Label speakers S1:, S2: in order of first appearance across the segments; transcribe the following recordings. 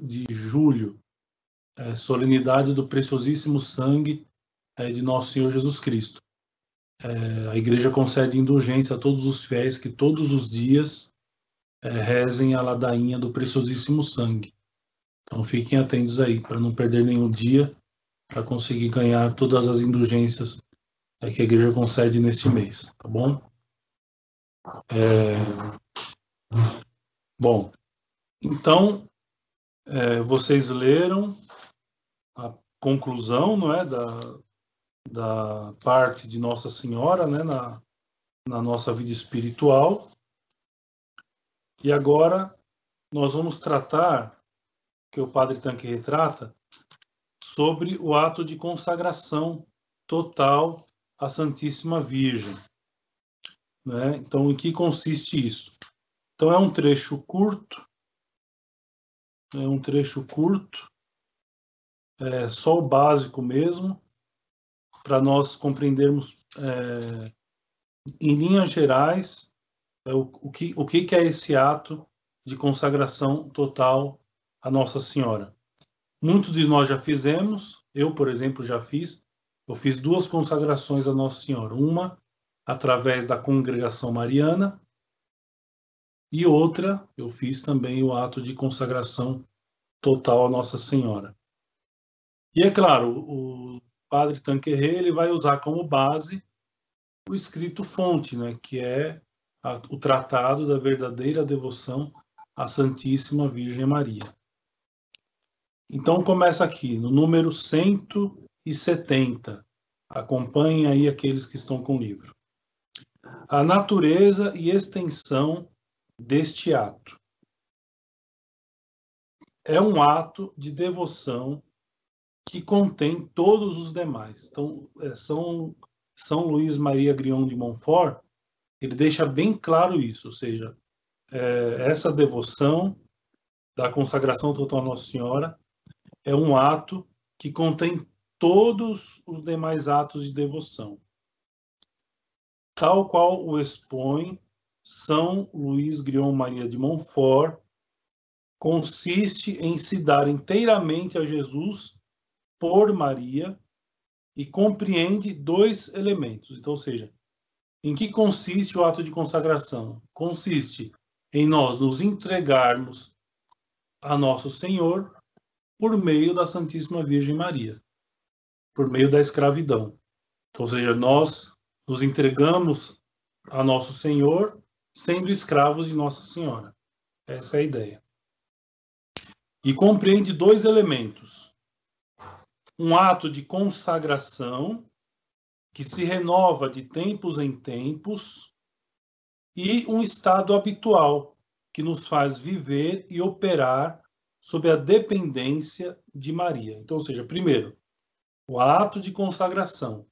S1: de julho, é, solenidade do preciosíssimo sangue é, de nosso Senhor Jesus Cristo. É, a igreja concede indulgência a todos os fiéis que todos os dias é, rezem a ladainha do preciosíssimo sangue. Então fiquem atentos aí para não perder nenhum dia para conseguir ganhar todas as indulgências é, que a igreja concede nesse mês, tá bom? É... Bom, então é, vocês leram a conclusão, não é, da, da parte de Nossa Senhora, né, na, na nossa vida espiritual. E agora nós vamos tratar, que o Padre Tanque retrata, sobre o ato de consagração total à Santíssima Virgem. Né? Então, em que consiste isso? Então, é um trecho curto, é um trecho curto, é só o básico mesmo, para nós compreendermos é, em linhas gerais é, o, o, que, o que é esse ato de consagração total a Nossa Senhora. Muitos de nós já fizemos, eu, por exemplo, já fiz. Eu fiz duas consagrações a Nossa Senhora. Uma através da congregação mariana e outra eu fiz também o ato de consagração total a Nossa Senhora. E é claro, o padre Tanquerê ele vai usar como base o escrito fonte, né, que é a, o tratado da verdadeira devoção à Santíssima Virgem Maria. Então começa aqui, no número 170. Acompanhem aí aqueles que estão com o livro. A natureza e extensão deste ato. É um ato de devoção que contém todos os demais. Então, é, São, São Luís Maria Grion de Montfort, ele deixa bem claro isso, ou seja, é, essa devoção da consagração total à Nossa Senhora é um ato que contém todos os demais atos de devoção. Tal qual o expõe São Luís Grion Maria de Montfort, consiste em se dar inteiramente a Jesus por Maria e compreende dois elementos. Então, ou seja, em que consiste o ato de consagração? Consiste em nós nos entregarmos a nosso Senhor por meio da Santíssima Virgem Maria, por meio da escravidão. Então, ou seja, nós nos entregamos a nosso Senhor sendo escravos de Nossa Senhora. Essa é a ideia. E compreende dois elementos: um ato de consagração que se renova de tempos em tempos e um estado habitual que nos faz viver e operar sob a dependência de Maria. Então, ou seja, primeiro, o ato de consagração.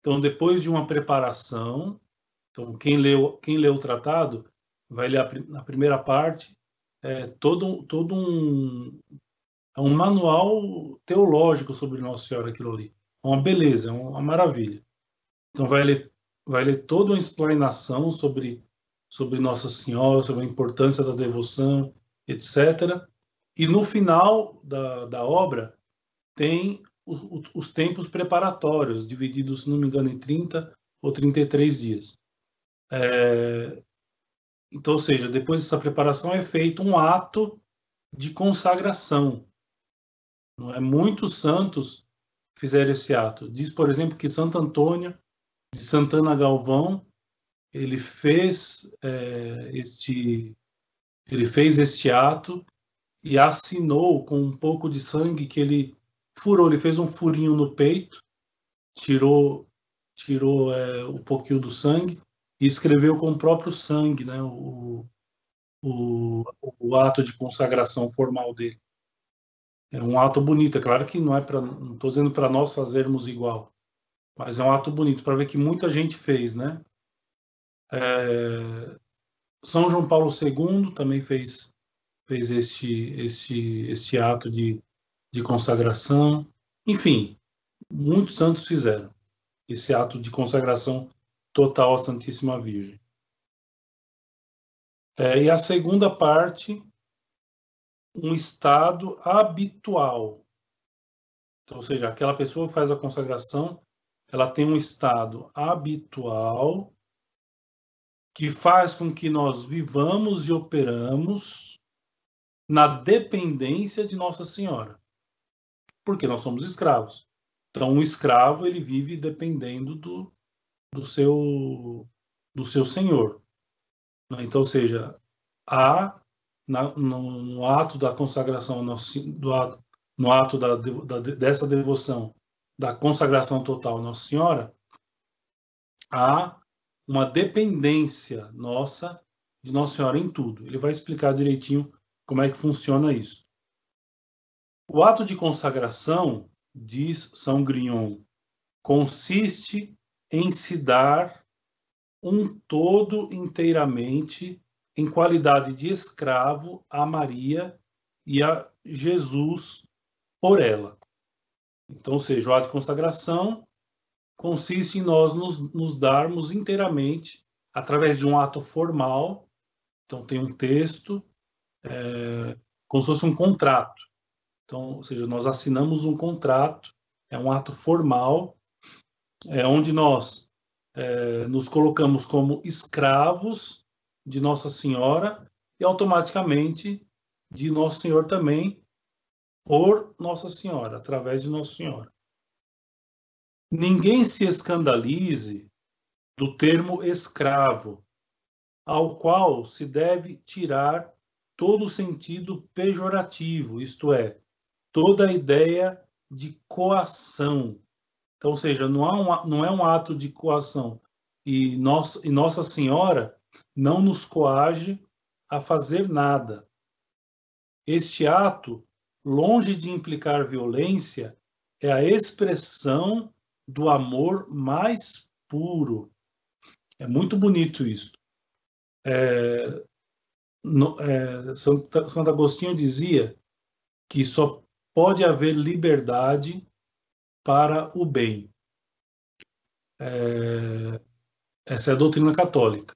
S1: Então, depois de uma preparação, então quem leu quem leu o tratado vai ler a, na primeira parte é, todo todo um é um manual teológico sobre Nossa Senhora aquilo ali. É uma beleza, é uma maravilha. Então vai ler vai ler toda uma explanação sobre sobre Nossa Senhora, sobre a importância da devoção, etc. E no final da, da obra tem o, o, os tempos preparatórios, divididos, se não me engano, em 30 ou 33 dias. É, então, ou seja, depois dessa preparação é feito um ato de consagração. Não é? Muitos santos fizeram esse ato. Diz, por exemplo, que Santo Antônio de Santana Galvão ele fez é, este ele fez este ato e assinou com um pouco de sangue que ele furou. Ele fez um furinho no peito, tirou tirou é, um pouquinho do sangue e escreveu com o próprio sangue, né, o, o, o ato de consagração formal dele. É um ato bonito, é claro que não é para, não estou dizendo para nós fazermos igual, mas é um ato bonito para ver que muita gente fez, né? É, São João Paulo II também fez fez este, este, este ato de, de consagração. Enfim, muitos santos fizeram esse ato de consagração total à Santíssima Virgem. É, e a segunda parte, um estado habitual. Então, ou seja, aquela pessoa que faz a consagração, ela tem um estado habitual que faz com que nós vivamos e operamos na dependência de Nossa Senhora. Porque nós somos escravos. Então, um escravo, ele vive dependendo do, do, seu, do seu senhor. Então, ou seja, há na, no, no, ato da consagração, no, do ato, no ato da, da, dessa devoção, da consagração total Nossa Senhora, há uma dependência nossa de Nossa Senhora em tudo. Ele vai explicar direitinho como é que funciona isso. O ato de consagração, diz São Grignon, consiste em se dar um todo inteiramente em qualidade de escravo a Maria e a Jesus por ela. Então, ou seja, o ato de consagração consiste em nós nos, nos darmos inteiramente através de um ato formal. Então, tem um texto, é, como se fosse um contrato. Então, ou seja, nós assinamos um contrato, é um ato formal, é onde nós é, nos colocamos como escravos de Nossa Senhora e automaticamente de Nosso Senhor também, por Nossa Senhora, através de Nossa Senhora. Ninguém se escandalize do termo escravo, ao qual se deve tirar todo o sentido pejorativo, isto é, toda a ideia de coação. Então, ou seja, não, um, não é um ato de coação. E, nossa, e Nossa Senhora não nos coage a fazer nada. Este ato longe de implicar violência, é a expressão do amor mais puro. É muito bonito isso. É, no, é, Santo, Santo Agostinho dizia que só pode haver liberdade para o bem. É, essa é a doutrina católica.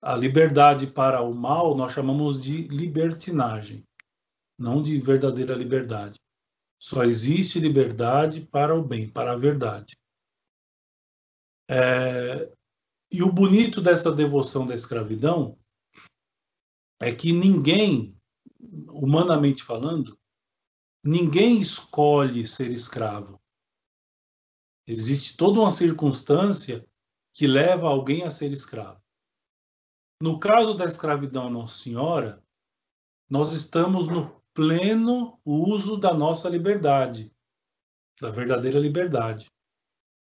S1: A liberdade para o mal nós chamamos de libertinagem não de verdadeira liberdade. Só existe liberdade para o bem, para a verdade. É, e o bonito dessa devoção da escravidão é que ninguém, humanamente falando, ninguém escolhe ser escravo. Existe toda uma circunstância que leva alguém a ser escravo. No caso da escravidão Nossa Senhora, nós estamos no pleno uso da nossa liberdade, da verdadeira liberdade.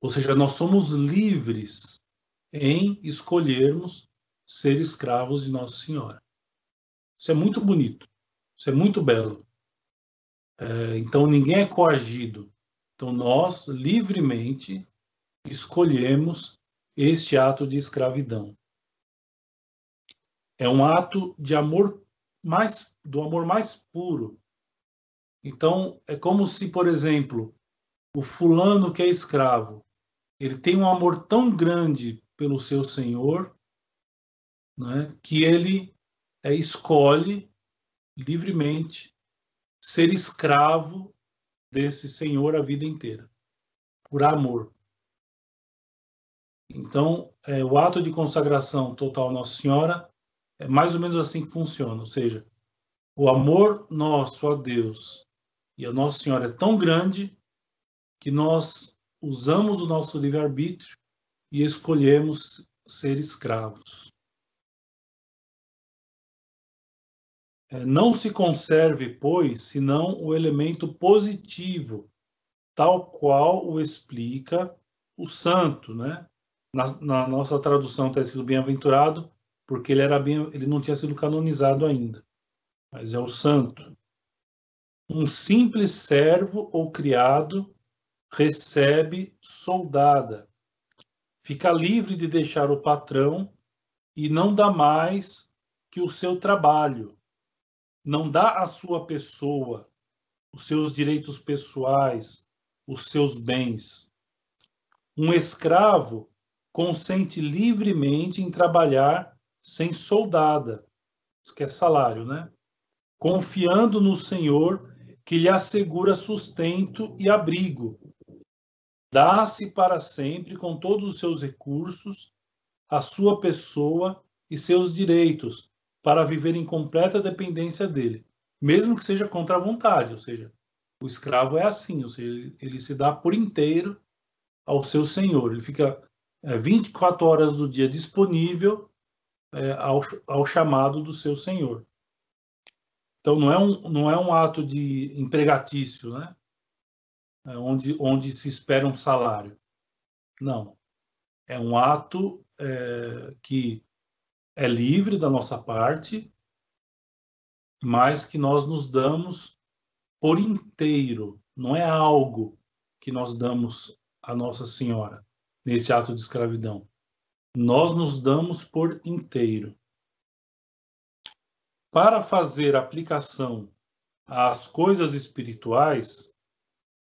S1: Ou seja, nós somos livres em escolhermos ser escravos de Nossa Senhora. Isso é muito bonito, isso é muito belo. É, então, ninguém é coagido. Então, nós livremente escolhemos este ato de escravidão. É um ato de amor mais do amor mais puro. Então, é como se, por exemplo, o fulano que é escravo, ele tem um amor tão grande pelo seu senhor, né, que ele é, escolhe livremente ser escravo desse senhor a vida inteira, por amor. Então, é, o ato de consagração total Nossa Senhora é mais ou menos assim que funciona, ou seja, o amor nosso a Deus e a Nossa Senhora é tão grande que nós usamos o nosso livre-arbítrio e escolhemos ser escravos. Não se conserve, pois, senão o elemento positivo, tal qual o explica o santo, né? Na, na nossa tradução está escrito bem-aventurado, porque ele, era bem, ele não tinha sido canonizado ainda, mas é o santo. Um simples servo ou criado recebe soldada, fica livre de deixar o patrão e não dá mais que o seu trabalho, não dá a sua pessoa, os seus direitos pessoais, os seus bens. Um escravo consente livremente em trabalhar sem soldada, isso que é salário, né? confiando no Senhor que lhe assegura sustento e abrigo. Dá-se para sempre com todos os seus recursos, a sua pessoa e seus direitos, para viver em completa dependência dele, mesmo que seja contra a vontade, ou seja, o escravo é assim, ou seja, ele se dá por inteiro ao seu senhor, ele fica é, 24 horas do dia disponível é, ao, ao chamado do seu senhor. Então não é um, não é um ato de empregatício, né? É onde, onde se espera um salário. Não. É um ato é, que é livre da nossa parte, mas que nós nos damos por inteiro, não é algo que nós damos a Nossa Senhora nesse ato de escravidão. Nós nos damos por inteiro. Para fazer aplicação às coisas espirituais,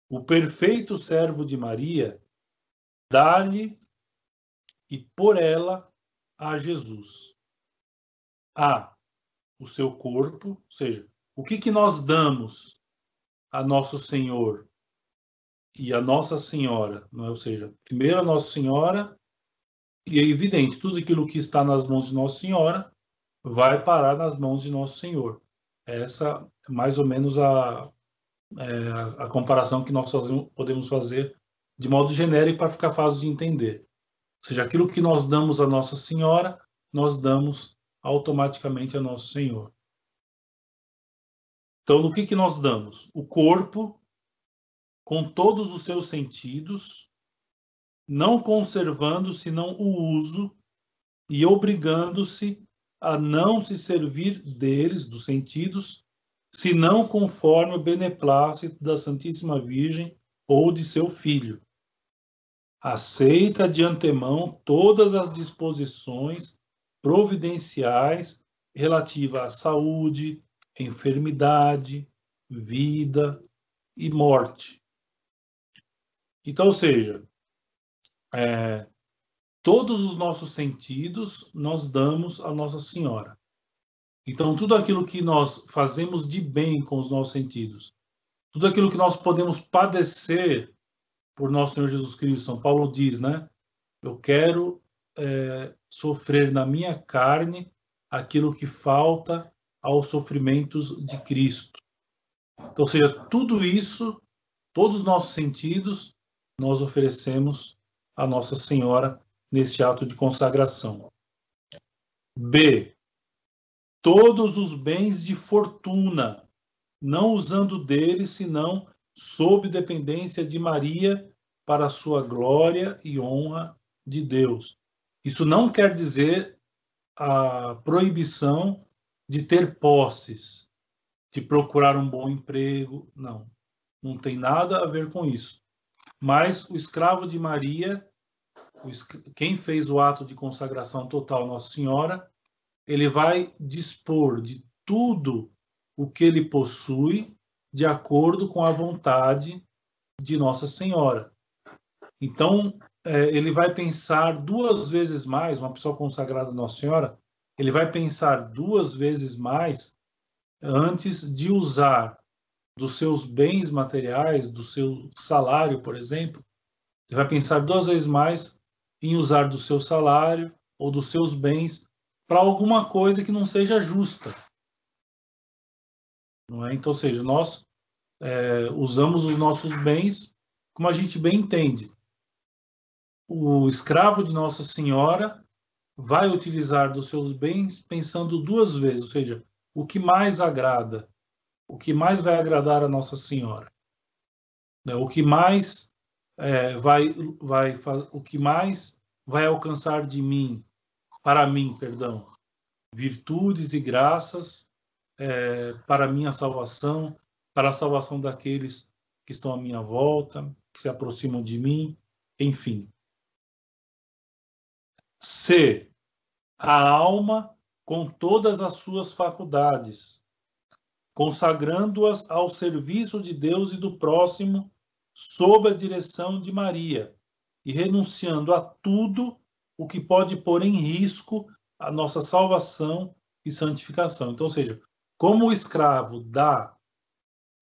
S1: o perfeito servo de Maria dá-lhe e por ela a Jesus. A o seu corpo, ou seja, o que, que nós damos a Nosso Senhor e a Nossa Senhora, não é? ou seja, primeiro a Nossa Senhora, e é evidente, tudo aquilo que está nas mãos de Nossa Senhora vai parar nas mãos de Nosso Senhor. Essa é mais ou menos a, é, a comparação que nós podemos fazer de modo genérico para ficar fácil de entender. Ou seja, aquilo que nós damos a Nossa Senhora, nós damos automaticamente a Nosso Senhor. Então, no que, que nós damos? O corpo, com todos os seus sentidos, não conservando senão o uso e obrigando-se a não se servir deles, dos sentidos, senão conforme o beneplácito da Santíssima Virgem ou de seu filho. Aceita de antemão todas as disposições providenciais relativas à saúde, enfermidade, vida e morte. Então, ou seja, é, todos os nossos sentidos nós damos a Nossa Senhora. Então, tudo aquilo que nós fazemos de bem com os nossos sentidos, tudo aquilo que nós podemos padecer por nosso Senhor Jesus Cristo, São Paulo diz, né? Eu quero é, sofrer na minha carne aquilo que falta aos sofrimentos de Cristo. Então, ou seja, tudo isso, todos os nossos sentidos, nós oferecemos a Nossa Senhora neste ato de consagração. B. Todos os bens de fortuna, não usando deles, senão sob dependência de Maria, para a sua glória e honra de Deus. Isso não quer dizer a proibição de ter posses, de procurar um bom emprego, não. Não tem nada a ver com isso. Mas o escravo de Maria, quem fez o ato de consagração total Nossa Senhora, ele vai dispor de tudo o que ele possui de acordo com a vontade de Nossa Senhora. Então, é, ele vai pensar duas vezes mais, uma pessoa consagrada a Nossa Senhora, ele vai pensar duas vezes mais antes de usar dos seus bens materiais, do seu salário, por exemplo, ele vai pensar duas vezes mais em usar do seu salário ou dos seus bens para alguma coisa que não seja justa. Não é? Então, ou seja, nós é, usamos os nossos bens como a gente bem entende. O escravo de Nossa Senhora vai utilizar dos seus bens pensando duas vezes, ou seja, o que mais agrada, o que mais vai agradar a Nossa Senhora, né? o que mais é, vai, vai, o que mais vai alcançar de mim, para mim, perdão, virtudes e graças é, para minha salvação, para a salvação daqueles que estão à minha volta, que se aproximam de mim, enfim. C. A alma com todas as suas faculdades, consagrando-as ao serviço de Deus e do próximo, sob a direção de Maria, e renunciando a tudo o que pode pôr em risco a nossa salvação e santificação. Então, ou seja, como o escravo dá,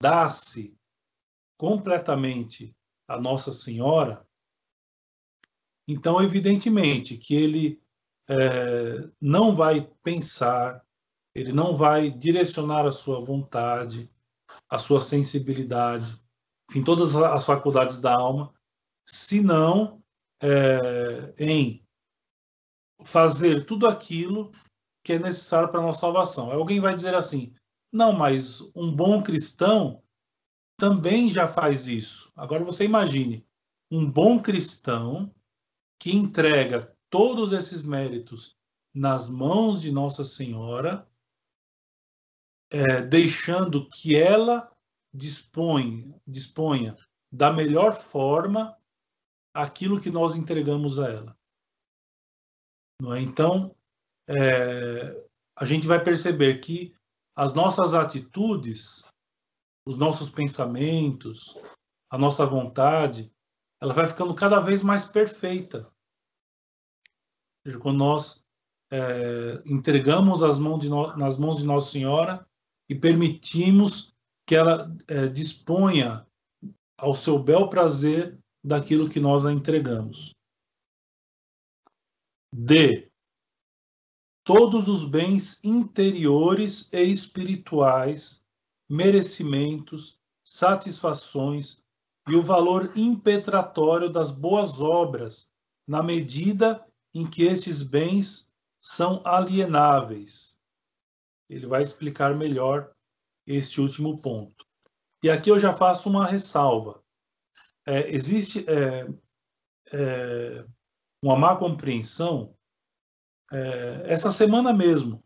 S1: dá-se completamente a Nossa Senhora, então, evidentemente, que ele é, não vai pensar, ele não vai direcionar a sua vontade, a sua sensibilidade, enfim, todas as faculdades da alma, senão é, em fazer tudo aquilo que é necessário para a nossa salvação. Alguém vai dizer assim: não, mas um bom cristão também já faz isso. Agora você imagine um bom cristão que entrega todos esses méritos nas mãos de Nossa Senhora, é, deixando que ela dispõe, disponha da melhor forma aquilo que nós entregamos a ela. É? Então, é, a gente vai perceber que as nossas atitudes, os nossos pensamentos, a nossa vontade, ela vai ficando cada vez mais perfeita seja, quando nós é, entregamos as mãos no, nas mãos de Nossa Senhora e permitimos que ela é, disponha ao seu bel prazer daquilo que nós a entregamos. D. Todos os bens interiores e espirituais, merecimentos, satisfações e o valor impetratório das boas obras, na medida em que estes bens são alienáveis. Ele vai explicar melhor este último ponto. E aqui eu já faço uma ressalva. É, existe é, é, uma má compreensão. É, essa semana mesmo,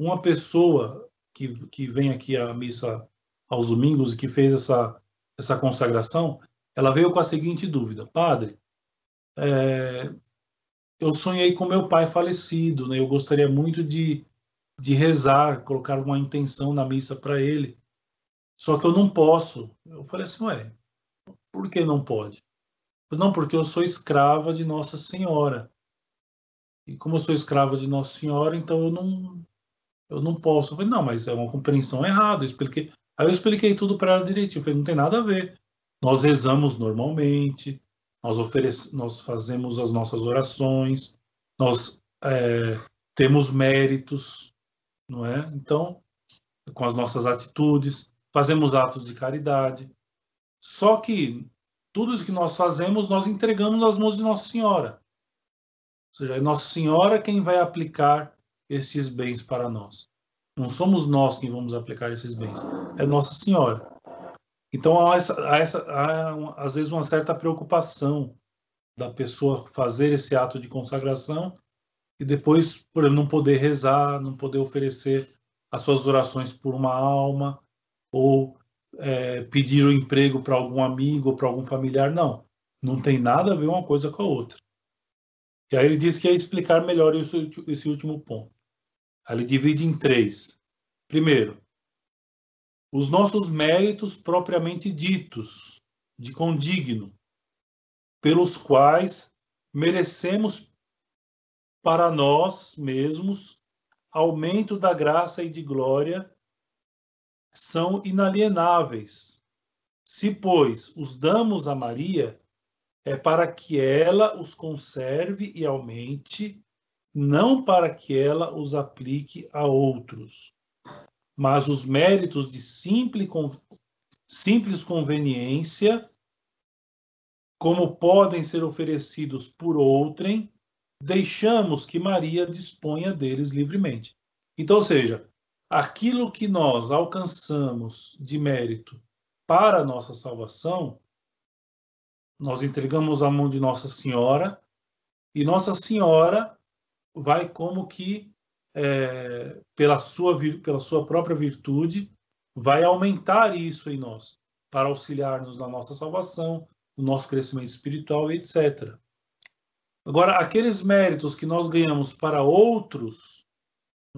S1: uma pessoa que, que vem aqui à missa aos domingos e que fez essa, essa consagração, ela veio com a seguinte dúvida: Padre, é, eu sonhei com meu pai falecido, né? Eu gostaria muito de, de rezar, colocar uma intenção na missa para ele. Só que eu não posso. Eu falei assim, ué, por que não pode? Não, porque eu sou escrava de Nossa Senhora. E como eu sou escrava de Nossa Senhora, então eu não eu não posso. Eu falei, não, mas é uma compreensão errada. Eu expliquei. Aí eu expliquei tudo para ela direitinho. Eu falei, não tem nada a ver. Nós rezamos normalmente, nós, nós fazemos as nossas orações, nós é, temos méritos, não é? Então, com as nossas atitudes, fazemos atos de caridade. Só que tudo isso que nós fazemos, nós entregamos nas mãos de Nossa Senhora. Ou seja, é Nossa Senhora quem vai aplicar esses bens para nós. Não somos nós quem vamos aplicar esses bens, é Nossa Senhora. Então, há, essa, há, essa, há às vezes uma certa preocupação da pessoa fazer esse ato de consagração e depois, por não poder rezar, não poder oferecer as suas orações por uma alma ou é, pedir o um emprego para algum amigo ou para algum familiar. Não, não tem nada a ver uma coisa com a outra. E aí ele diz que ia explicar melhor esse, esse último ponto. Aí ele divide em três. Primeiro, os nossos méritos propriamente ditos, de condigno, pelos quais merecemos para nós mesmos aumento da graça e de glória, são inalienáveis. Se, pois, os damos a Maria, é para que ela os conserve e aumente, não para que ela os aplique a outros mas os méritos de simples, conveniência, como podem ser oferecidos por outrem, deixamos que Maria disponha deles livremente. Então, ou seja, aquilo que nós alcançamos de mérito para a nossa salvação, nós entregamos à mão de Nossa Senhora e Nossa Senhora vai como que é, pela, sua, pela sua própria virtude, vai aumentar isso em nós, para auxiliar-nos na nossa salvação, no nosso crescimento espiritual, etc. Agora, aqueles méritos que nós ganhamos para outros,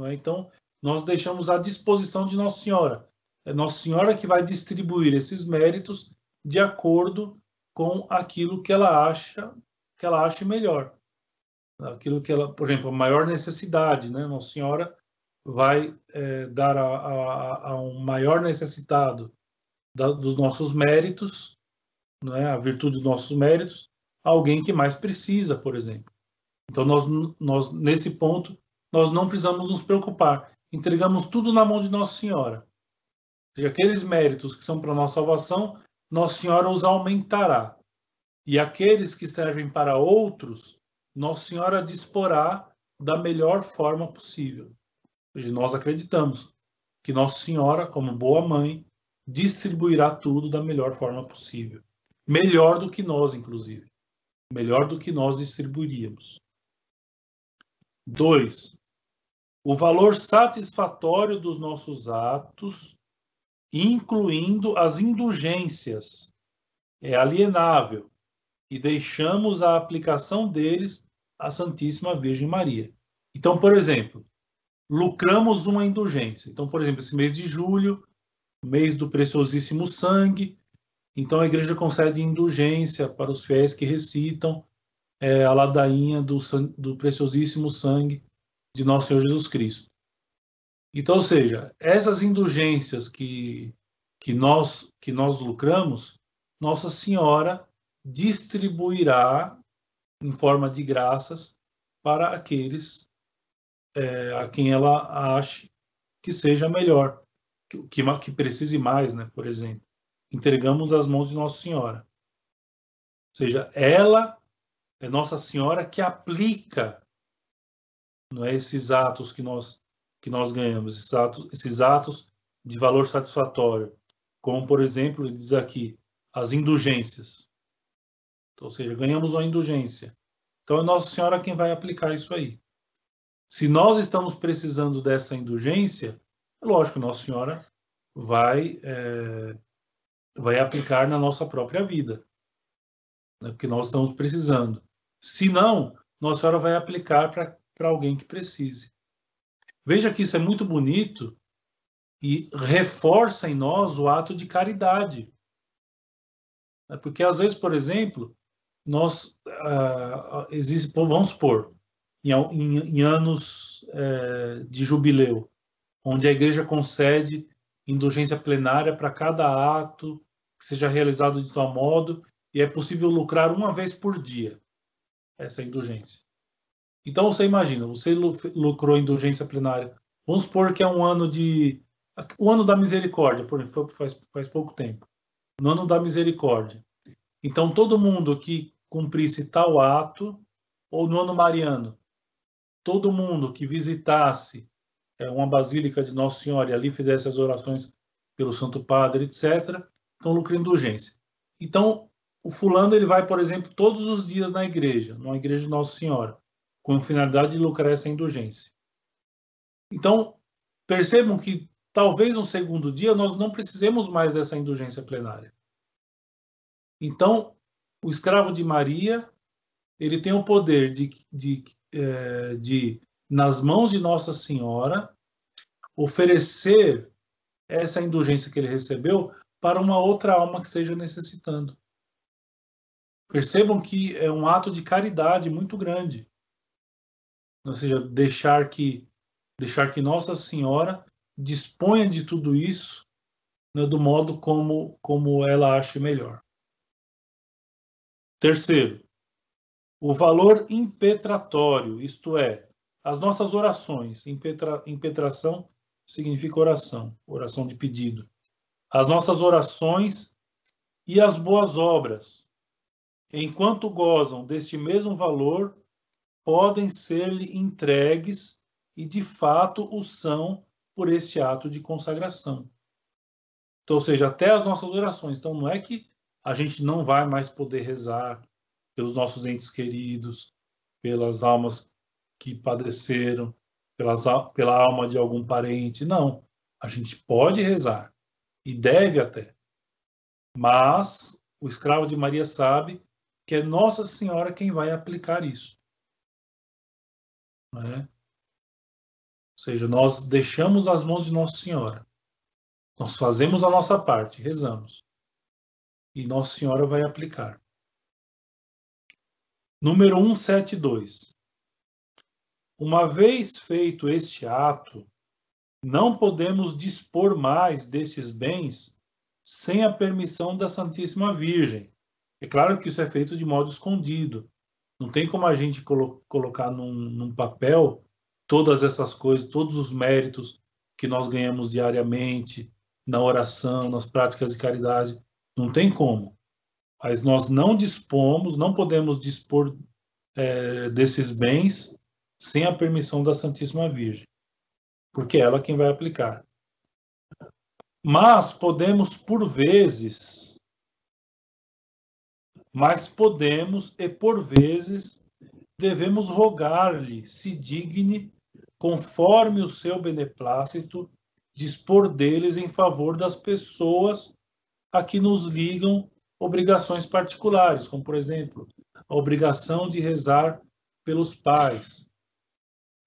S1: é? então, nós deixamos à disposição de Nossa Senhora. É Nossa Senhora que vai distribuir esses méritos de acordo com aquilo que ela acha que ela ache melhor aquilo que ela, por exemplo, a maior necessidade, né? Nossa Senhora vai é, dar a, a, a, um maior necessitado da, dos nossos méritos, é, a virtude dos nossos méritos, alguém que mais precisa, por exemplo. Então, nós, nós, nesse ponto, nós não precisamos nos preocupar. Entregamos tudo na mão de Nossa Senhora. E aqueles méritos que são para nossa salvação, Nossa Senhora os aumentará. E aqueles que servem para outros, Nossa Senhora disporá da melhor forma possível. Nós acreditamos que Nossa Senhora, como boa mãe, distribuirá tudo da melhor forma possível. Melhor do que nós, inclusive. Melhor do que nós distribuiríamos. Dois, o valor satisfatório dos nossos atos, incluindo as indulgências, é alienável e deixamos a aplicação deles à Santíssima Virgem Maria. Então, por exemplo, lucramos uma indulgência. Então, por exemplo, esse mês de julho, mês do preciosíssimo sangue, então a igreja concede indulgência para os fiéis que recitam é, a ladainha do, do preciosíssimo sangue de nosso Senhor Jesus Cristo. Então, ou seja, essas indulgências que, que, nós, que nós lucramos, Nossa Senhora distribuirá em forma de graças para aqueles é, a quem ela ache que seja melhor, que, que, que precise mais, né? Por exemplo, entregamos as mãos de Nossa Senhora. Ou seja, ela é Nossa Senhora que aplica não é, esses atos que nós que nós ganhamos, esses atos, esses atos de valor satisfatório, como por exemplo, ele diz aqui, as indulgências. Ou seja, ganhamos uma indulgência. Então é Nossa Senhora quem vai aplicar isso aí. Se nós estamos precisando dessa indulgência, é lógico, Nossa Senhora vai, é, vai aplicar na nossa própria vida, né, porque nós estamos precisando. Se não, Nossa Senhora vai aplicar para alguém que precise. Veja que isso é muito bonito e reforça em nós o ato de caridade. Né, porque às vezes, por exemplo, nós uh, existe, vamos supor, em, em, em anos é, de jubileu, onde a igreja concede indulgência plenária para cada ato que seja realizado de tal modo e é possível lucrar uma vez por dia essa indulgência. Então você imagina, você lucrou indulgência plenária. Vamos supor que é um ano de o ano da misericórdia, por exemplo, faz, faz pouco tempo. No ano da misericórdia. Então todo mundo que cumprisse tal ato, ou no ano mariano, todo mundo que visitasse é, uma basílica de Nossa Senhora e ali fizesse as orações pelo Santo Padre, etc., estão lucrando indulgência. Então, o fulano ele vai, por exemplo, todos os dias na igreja, numa igreja de Nossa Senhora, com a finalidade de lucrar essa indulgência. Então, percebam que talvez no segundo dia nós não precisemos mais dessa indulgência plenária. Então, o escravo de Maria, ele tem o poder de, de é, de, nas mãos de Nossa Senhora, oferecer essa indulgência que ele recebeu para uma outra alma que esteja necessitando. Percebam que é um ato de caridade muito grande. Ou seja, deixar que deixar que Nossa Senhora disponha de tudo isso né, do modo como como ela acha melhor. Terceiro, o valor impetratório, isto é, as nossas orações. Impetra, impetração significa oração, oração de pedido. As nossas orações e as boas obras, enquanto gozam deste mesmo valor, podem ser-lhe entregues e de fato o são por este ato de consagração. Então, ou seja, até as nossas orações. Então, não é que a gente não vai mais poder rezar, pelos nossos entes queridos, pelas almas que padeceram, pelas, pela alma de algum parente. Não. A gente pode rezar e deve até. Mas o escravo de Maria sabe que é Nossa Senhora quem vai aplicar isso. É? Ou seja, nós deixamos as mãos de Nossa Senhora. Nós fazemos a nossa parte, rezamos. E Nossa Senhora vai aplicar. Número 172. Uma vez feito este ato, não podemos dispor mais destes bens sem a permissão da Santíssima Virgem. É claro que isso é feito de modo escondido. Não tem como a gente colo colocar num, num papel todas essas coisas, todos os méritos que nós ganhamos diariamente na oração, nas práticas de caridade. Não tem como. Mas nós não dispomos, não podemos dispor é, desses bens sem a permissão da Santíssima Virgem, porque é ela quem vai aplicar. Mas podemos, por vezes, mas podemos e por vezes devemos rogar-lhe se digne, conforme o seu beneplácito, dispor deles em favor das pessoas a que nos ligam obrigações particulares, como, por exemplo, a obrigação de rezar pelos pais.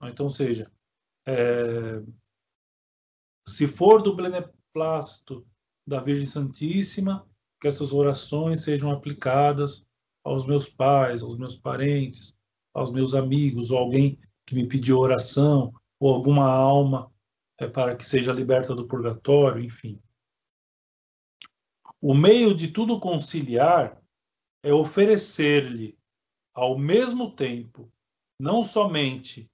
S1: Então, seja, é, se for do beneplácito da Virgem Santíssima, que essas orações sejam aplicadas aos meus pais, aos meus parentes, aos meus amigos, ou alguém que me pediu oração, ou alguma alma é, para que seja liberta do purgatório, enfim. O meio de tudo conciliar é oferecer-lhe, ao mesmo tempo, não somente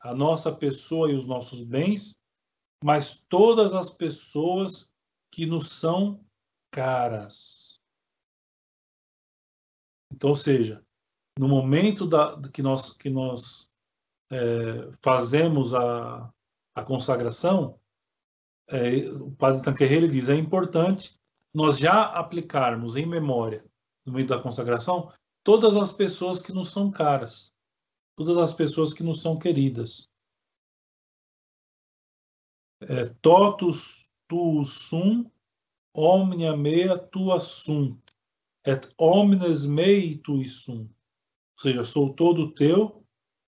S1: a nossa pessoa e os nossos bens, mas todas as pessoas que nos são caras. Então, ou seja, no momento da, que nós, que nós é, fazemos a, a consagração, é, o padre Tanquerre diz, é importante nós já aplicarmos em memória, no meio da consagração, todas as pessoas que nos são caras, todas as pessoas que nos são queridas. É, totus tu sum, omnia mea tua sum, et omnes mei tui sum. Ou seja, sou todo teu,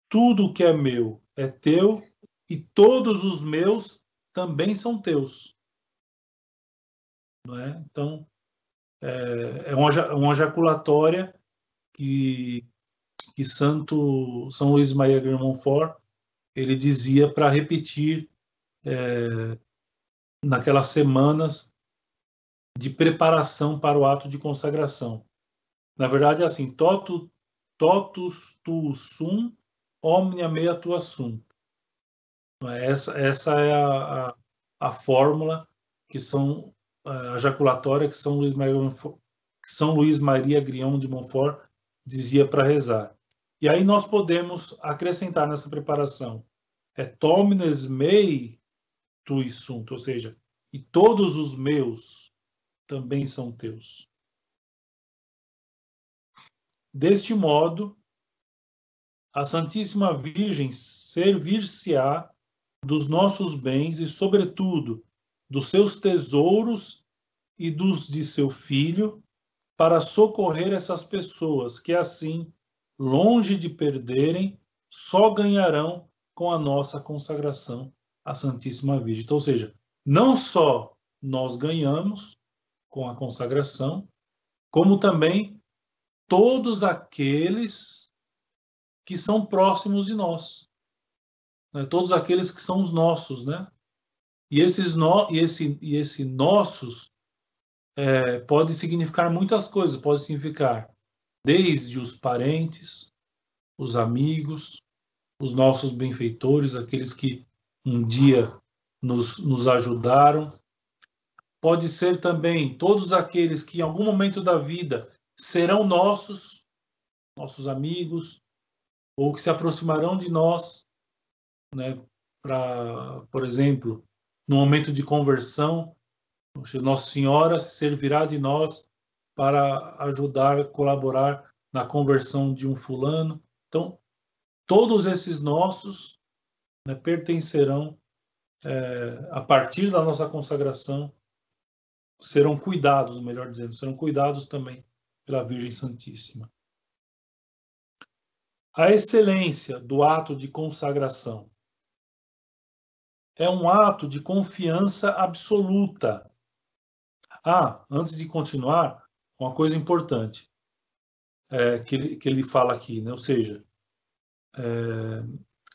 S1: tudo que é meu é teu, e todos os meus também são teus. Não é? Então, é, é uma, uma ejaculatória que, que Santo São Luís Maria de Montfort ele dizia para repetir é, naquelas semanas de preparação para o ato de consagração. Na verdade, é assim, totu, totus tu sum, omnia mea tua sum. Essa, essa é a, a, a fórmula que são a jaculatória que São Luís Maria, São Luís Maria de Montfort dizia para rezar. E aí nós podemos acrescentar nessa preparação é tomines mei tui sunt, ou seja, e todos os meus também são teus. Deste modo, a Santíssima Virgem servir-se-á dos nossos bens e, sobretudo, dos seus tesouros e dos de seu filho, para socorrer essas pessoas que, assim, longe de perderem, só ganharão com a nossa consagração à Santíssima Virgem. Então, ou seja, não só nós ganhamos com a consagração, como também todos aqueles que são próximos de nós, né? todos aqueles que são os nossos, né? E, esses no, e, esse, e esse nossos é, pode significar muitas coisas. Pode significar desde os parentes, os amigos, os nossos benfeitores, aqueles que um dia nos, nos ajudaram. Pode ser também todos aqueles que em algum momento da vida serão nossos, nossos amigos, ou que se aproximarão de nós, né, para, por exemplo, no momento de conversão, Nossa Senhora se servirá de nós para ajudar, colaborar na conversão de um fulano. Então, todos esses nossos né, pertencerão, é, a partir da nossa consagração, serão cuidados, melhor dizendo, serão cuidados também pela Virgem Santíssima. A excelência do ato de consagração é um ato de confiança absoluta. Ah, antes de continuar, uma coisa importante é, que, ele, que ele fala aqui, né? ou seja, é,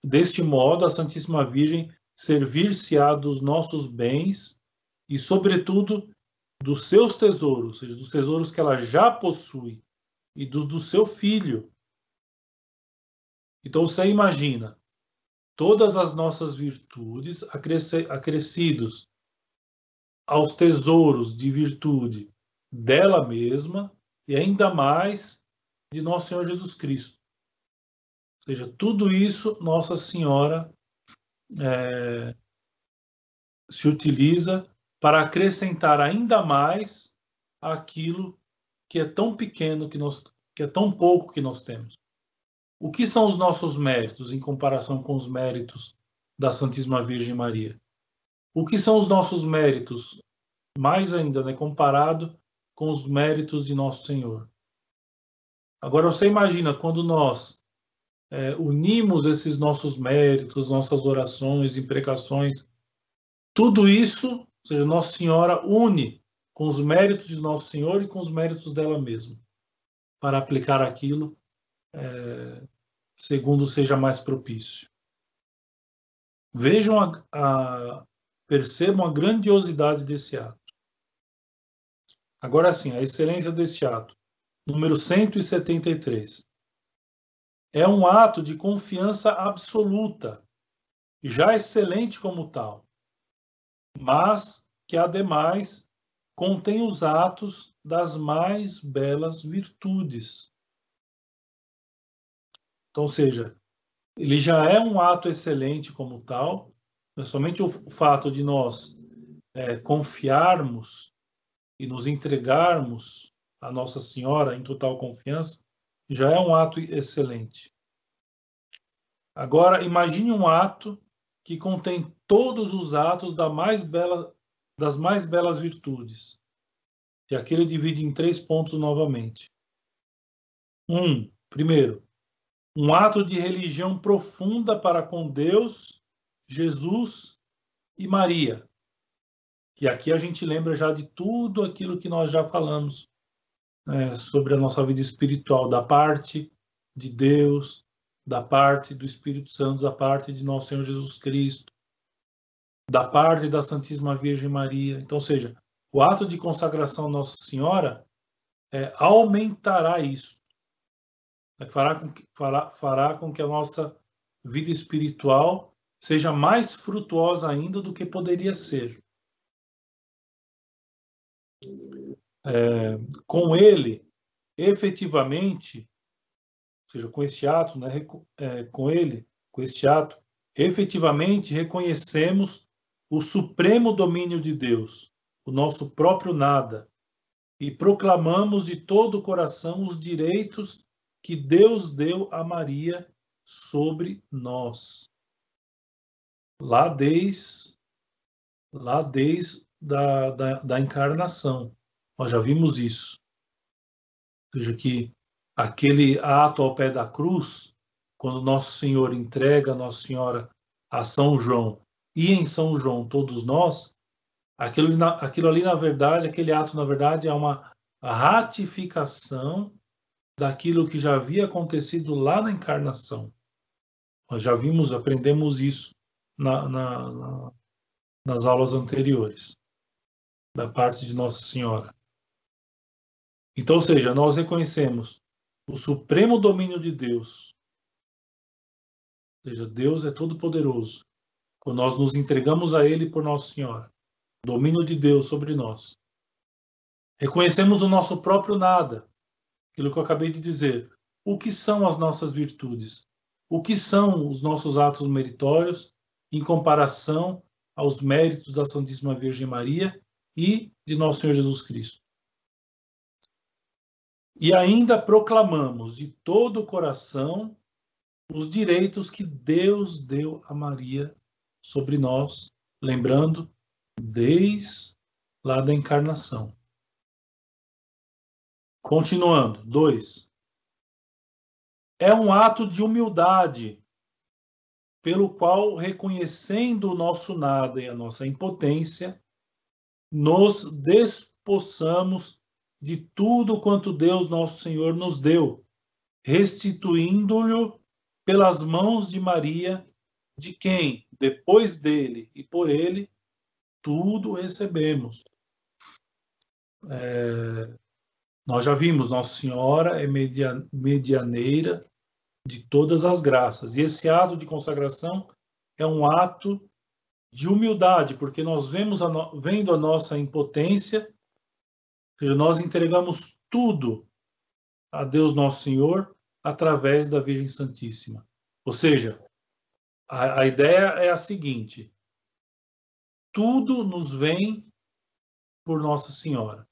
S1: deste modo a Santíssima Virgem servir-se-á dos nossos bens e, sobretudo, dos seus tesouros, ou seja, dos tesouros que ela já possui e dos do seu filho. Então você imagina todas as nossas virtudes acrescidos aos tesouros de virtude dela mesma e ainda mais de nosso Senhor Jesus Cristo. Ou seja, tudo isso Nossa Senhora é, se utiliza para acrescentar ainda mais aquilo que é tão pequeno que nós que é tão pouco que nós temos. O que são os nossos méritos em comparação com os méritos da Santíssima Virgem Maria? O que são os nossos méritos, mais ainda, né, comparado com os méritos de nosso Senhor? Agora você imagina quando nós é, unimos esses nossos méritos, nossas orações, imprecações, tudo isso seja, Nossa Senhora une com os méritos de Nosso Senhor e com os méritos dela mesma, para aplicar aquilo é, segundo seja mais propício. Vejam a, a, percebam a grandiosidade desse ato. Agora sim, a excelência deste ato. Número 173. É um ato de confiança absoluta, já excelente como tal mas que, ademais, contém os atos das mais belas virtudes. Então, ou seja, ele já é um ato excelente como tal, somente o fato de nós é, confiarmos e nos entregarmos a Nossa Senhora em total confiança já é um ato excelente. Agora, imagine um ato que contém todos os atos da mais bela, das mais belas virtudes. E aqui ele divide em três pontos novamente. Um, primeiro, um ato de religião profunda para com Deus, Jesus e Maria. E aqui a gente lembra já de tudo aquilo que nós já falamos né, sobre a nossa vida espiritual, da parte de Deus, da parte do Espírito Santo, da parte de nosso Senhor Jesus Cristo, da parte da Santíssima Virgem Maria. Então, ou seja, o ato de consagração Nossa Senhora é, aumentará isso. É, fará, com que, fará, fará com que a nossa vida espiritual seja mais frutuosa ainda do que poderia ser. É, com ele, efetivamente, ou seja, com este ato, né, é, com ele, com este ato, efetivamente reconhecemos o supremo domínio de Deus, o nosso próprio nada, e proclamamos de todo o coração os direitos que Deus deu a Maria sobre nós. Lá desde, lá desde da, da, da encarnação, nós já vimos isso. Ou seja, que aquele ato ao pé da cruz, quando Nosso Senhor entrega Nossa Senhora a São João e em São João todos nós, aquilo, aquilo ali, na verdade, aquele ato, na verdade, é uma ratificação daquilo que já havia acontecido lá na encarnação. Nós já vimos, aprendemos isso na, na, na, nas aulas anteriores, da parte de Nossa Senhora. Então, ou seja, nós reconhecemos o supremo domínio de Deus. Ou seja, Deus é todo-poderoso. Quando nós nos entregamos a Ele por Nossa Senhora, domínio de Deus sobre nós. Reconhecemos o nosso próprio nada, aquilo que eu acabei de dizer. O que são as nossas virtudes? O que são os nossos atos meritórios em comparação aos méritos da Santíssima Virgem Maria e de nosso Senhor Jesus Cristo? E ainda proclamamos de todo o coração os direitos que Deus deu a Maria sobre nós, lembrando, desde lá da encarnação. Continuando, dois. É um ato de humildade, pelo qual, reconhecendo o nosso nada e a nossa impotência, nos despossamos de tudo quanto Deus nosso Senhor nos deu, restituindo-lhe pelas mãos de Maria de quem, depois dele e por ele, tudo recebemos. É, nós já vimos, Nossa Senhora é medianeira de todas as graças. E esse ato de consagração é um ato de humildade, porque nós vemos a no... vendo a nossa impotência, nós entregamos tudo a Deus Nosso Senhor através da Virgem Santíssima. Ou seja, a, a ideia é a seguinte: tudo nos vem por Nossa Senhora.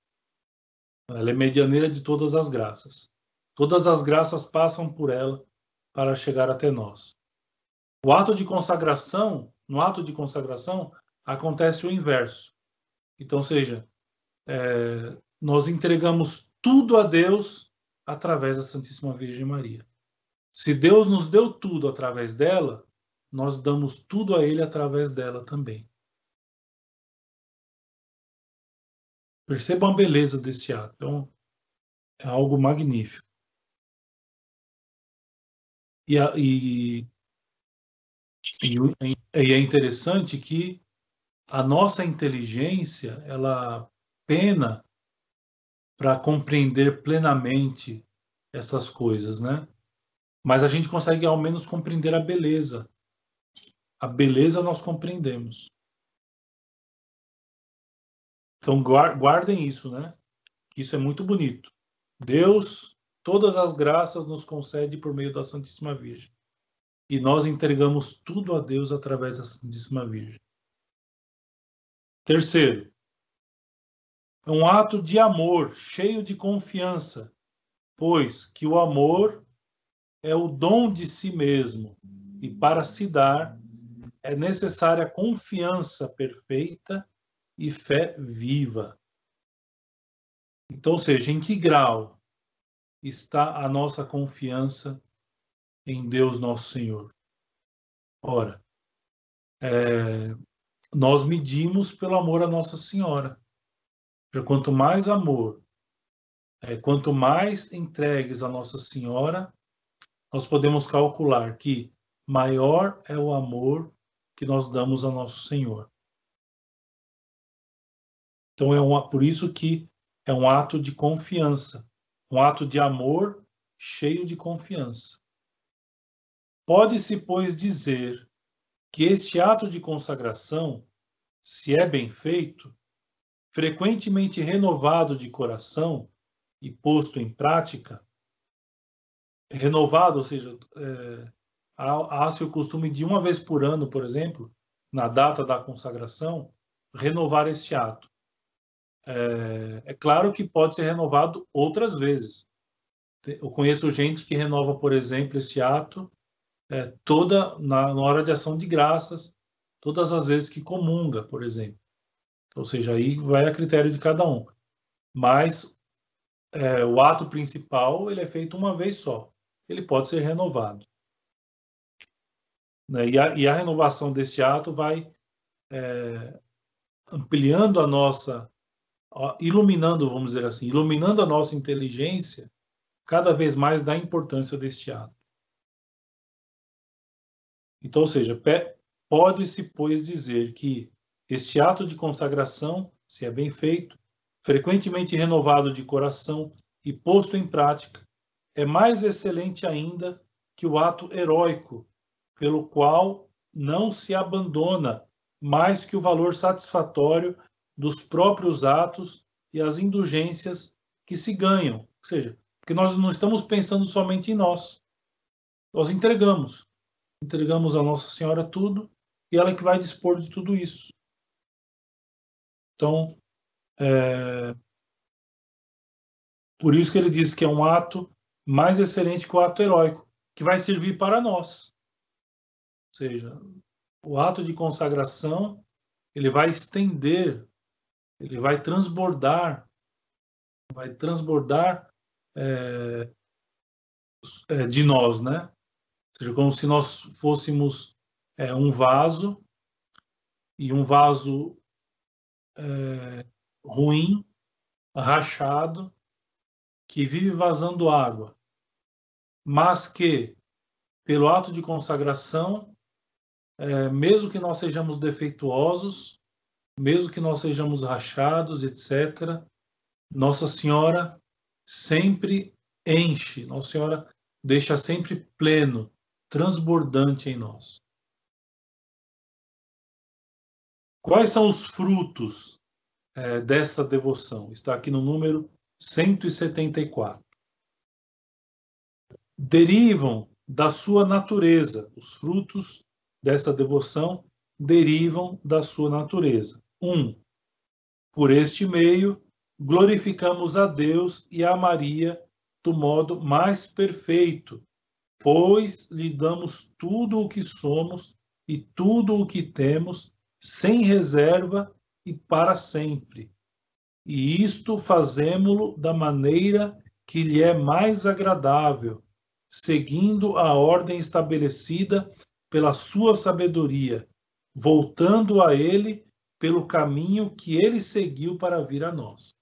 S1: Ela é medianeira de todas as graças. Todas as graças passam por ela para chegar até nós. O ato de consagração, no ato de consagração, acontece o inverso. Então, seja, é, nós entregamos tudo a Deus através da Santíssima Virgem Maria. Se Deus nos deu tudo através dela, nós damos tudo a Ele através dela também. Percebam a beleza desse ato. Então, é algo magnífico. E, e, e, e é interessante que a nossa inteligência ela pena para compreender plenamente essas coisas, né? Mas a gente consegue ao menos compreender a beleza. A beleza nós compreendemos. Então guardem isso, né? Isso é muito bonito. Deus, todas as graças nos concede por meio da Santíssima Virgem. E nós entregamos tudo a Deus através da Santíssima Virgem. Terceiro, é um ato de amor, cheio de confiança, pois que o amor é o dom de si mesmo, e para se dar é necessária confiança perfeita e fé viva. Então, ou seja, em que grau está a nossa confiança em Deus nosso Senhor? Ora, é, nós medimos pelo amor a Nossa Senhora. Quanto mais amor, é, quanto mais entregues a Nossa Senhora, nós podemos calcular que maior é o amor que nós damos a Nosso Senhor. Então é um, por isso que é um ato de confiança, um ato de amor cheio de confiança. Pode-se, pois, dizer que este ato de consagração, se é bem feito, frequentemente renovado de coração e posto em prática, renovado, ou seja, é, há-se o costume de uma vez por ano, por exemplo, na data da consagração, renovar este ato. É, é, claro que pode ser renovado outras vezes. Eu conheço gente que renova, por exemplo, esse ato é, toda na, na, hora de ação de graças, todas as vezes que comunga, por exemplo. Ou seja, aí vai a critério de cada um. Mas é, o ato principal ele é feito uma vez só. Ele pode ser renovado. Né? E, a, e, a, renovação desse ato vai é, ampliando a nossa iluminando, vamos dizer assim, iluminando a nossa inteligência cada vez mais da importância deste ato. Então, ou seja, pode-se, pois, dizer que este ato de consagração, se é bem feito, frequentemente renovado de coração e posto em prática, é mais excelente ainda que o ato heróico, pelo qual não se abandona mais que o valor satisfatório dos próprios atos e as indulgências que se ganham. Ou seja, porque nós não estamos pensando somente em nós. Nós entregamos. Entregamos a Nossa Senhora tudo e ela é que vai dispor de tudo isso. Então, é... por isso que ele diz que é um ato mais excelente que o ato heróico, que vai servir para nós. Ou seja, o ato de consagração ele vai estender ele vai transbordar, vai transbordar é, é, de nós, né? Ou seja, como se nós fôssemos é, um vaso e um vaso é, ruim, rachado, que vive vazando água, mas que, pelo ato de consagração, é, mesmo que nós sejamos defeituosos, mesmo que nós sejamos rachados, etc., Nossa Senhora sempre enche, Nossa Senhora deixa sempre pleno, transbordante em nós. Quais são os frutos é, dessa devoção? Está aqui no número 174. Derivam da sua natureza, os frutos dessa devoção derivam da sua natureza. Um, por este meio, glorificamos a Deus e a Maria do modo mais perfeito, pois lhe damos tudo o que somos e tudo o que temos, sem reserva e para sempre. E isto fazemo-lo da maneira que lhe é mais agradável, seguindo a ordem estabelecida pela sua sabedoria, voltando a ele pelo caminho que ele seguiu para vir a nós.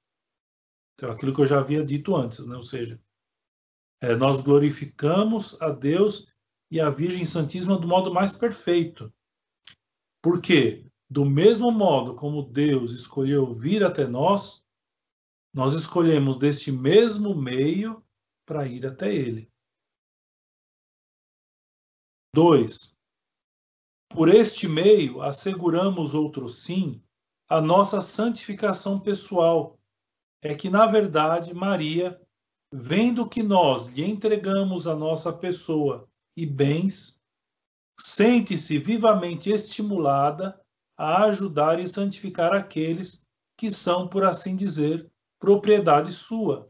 S1: Então, aquilo que eu já havia dito antes, né? ou seja, é, nós glorificamos a Deus e a Virgem Santíssima do modo mais perfeito. Por quê? Do mesmo modo como Deus escolheu vir até nós, nós escolhemos deste mesmo meio para ir até Ele. 2. Por este meio, asseguramos outro sim a nossa santificação pessoal. É que, na verdade, Maria, vendo que nós lhe entregamos a nossa pessoa e bens, sente-se vivamente estimulada a ajudar e santificar aqueles que são, por assim dizer, propriedade sua.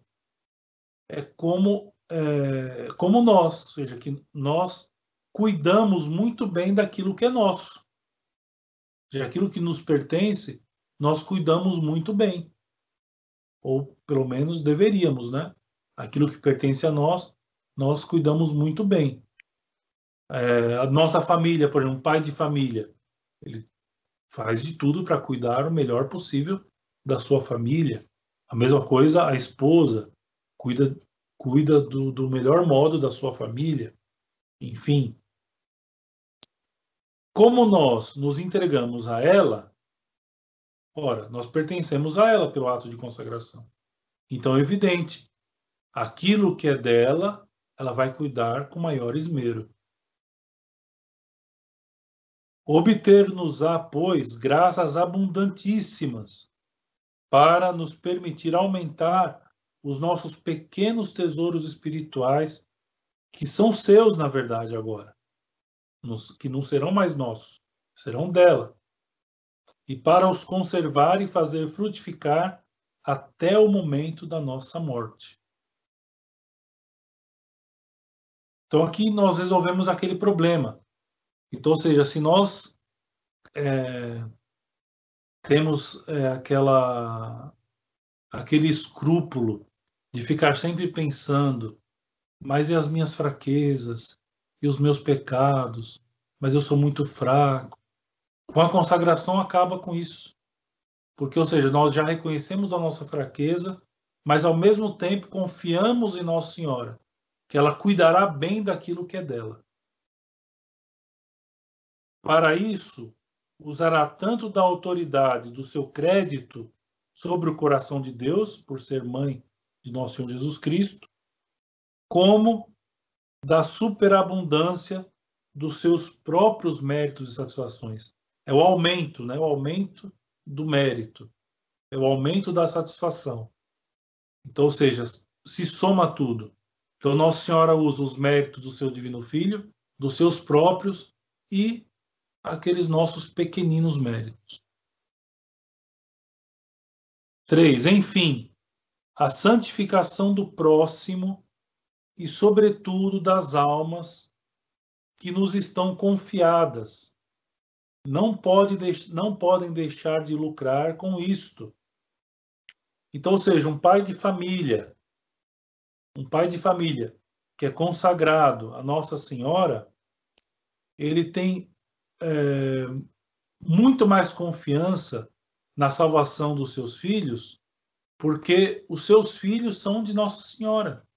S1: É como, é, como nós, ou seja, que nós cuidamos muito bem daquilo que é nosso. Seja, aquilo que nos pertence, nós cuidamos muito bem. Ou pelo menos deveríamos, né? Aquilo que pertence a nós, nós cuidamos muito bem. É, a nossa família, por exemplo, um pai de família, ele faz de tudo para cuidar o melhor possível da sua família. A mesma coisa a esposa, cuida, cuida do, do melhor modo da sua família. Enfim. Como nós nos entregamos a ela, ora, nós pertencemos a ela pelo ato de consagração. Então é evidente, aquilo que é dela, ela vai cuidar com maior esmero. Obter-nos-á, pois, graças abundantíssimas, para nos permitir aumentar os nossos pequenos tesouros espirituais, que são seus, na verdade, agora, que não serão mais nossos, serão dela, e para os conservar e fazer frutificar até o momento da nossa morte. Então, aqui nós resolvemos aquele problema. Então, ou seja, se nós é, temos é, aquela, aquele escrúpulo de ficar sempre pensando, mas e as minhas fraquezas, e os meus pecados, mas eu sou muito fraco. Com a consagração acaba com isso. Porque, ou seja, nós já reconhecemos a nossa fraqueza, mas ao mesmo tempo confiamos em Nossa Senhora, que ela cuidará bem daquilo que é dela. Para isso, usará tanto da autoridade do seu crédito sobre o coração de Deus, por ser mãe de nosso Senhor Jesus Cristo, como da superabundância dos seus próprios méritos e satisfações. É o aumento, né? O aumento do mérito. É o aumento da satisfação. Então, ou seja, se soma tudo. Então, Nossa Senhora usa os méritos do seu Divino Filho, dos seus próprios e aqueles nossos pequeninos méritos. 3. Enfim, a santificação do próximo e, sobretudo, das almas que nos estão confiadas. Não, pode não podem deixar de lucrar com isto. Então, ou seja, um pai de família, um pai de família que é consagrado a Nossa Senhora, ele tem é, muito mais confiança na salvação dos seus filhos, porque os seus filhos são de Nossa Senhora.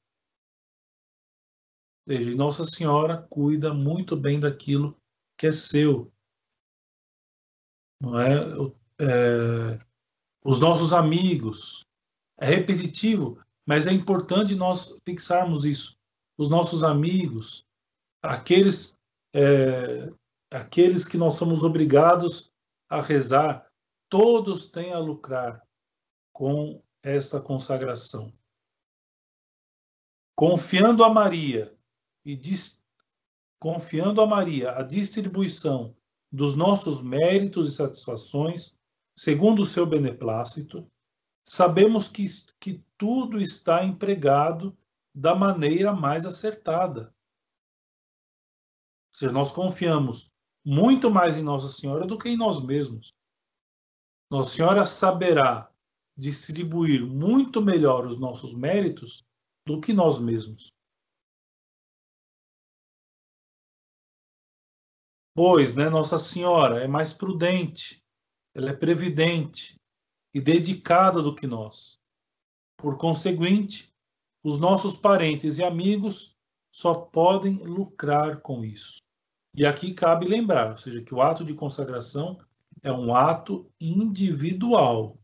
S1: Veja, Nossa Senhora cuida muito bem daquilo que é seu. não é? é? Os nossos amigos. É repetitivo, mas é importante nós fixarmos isso. Os nossos amigos, aqueles, é, aqueles que nós somos obrigados a rezar, todos têm a lucrar com essa consagração. Confiando a Maria e dis, confiando a Maria a distribuição dos nossos méritos e satisfações, segundo o seu beneplácito, sabemos que, que tudo está empregado da maneira mais acertada. Ou seja, nós confiamos muito mais em Nossa Senhora do que em nós mesmos. Nossa Senhora saberá distribuir muito melhor os nossos méritos do que nós mesmos. Pois, né, Nossa Senhora é mais prudente, ela é previdente e dedicada do que nós. Por conseguinte, os nossos parentes e amigos só podem lucrar com isso. E aqui cabe lembrar, ou seja, que o ato de consagração é um ato individual.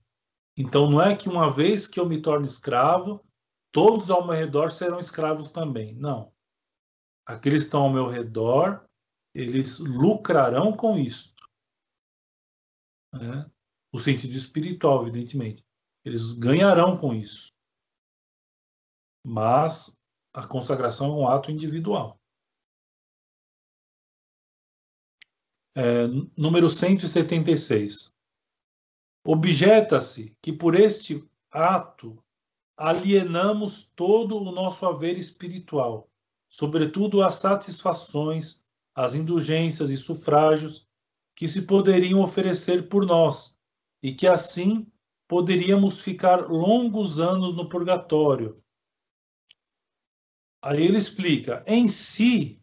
S1: Então não é que uma vez que eu me torne escravo, todos ao meu redor serão escravos também. Não. Aqueles que estão ao meu redor, eles lucrarão com isso. Né? O sentido espiritual, evidentemente. Eles ganharão com isso. Mas a consagração é um ato individual. É, número 176. Objeta-se que por este ato alienamos todo o nosso haver espiritual, sobretudo as satisfações, as indulgências e sufrágios que se poderiam oferecer por nós, e que assim poderíamos ficar longos anos no purgatório. Aí ele explica: em si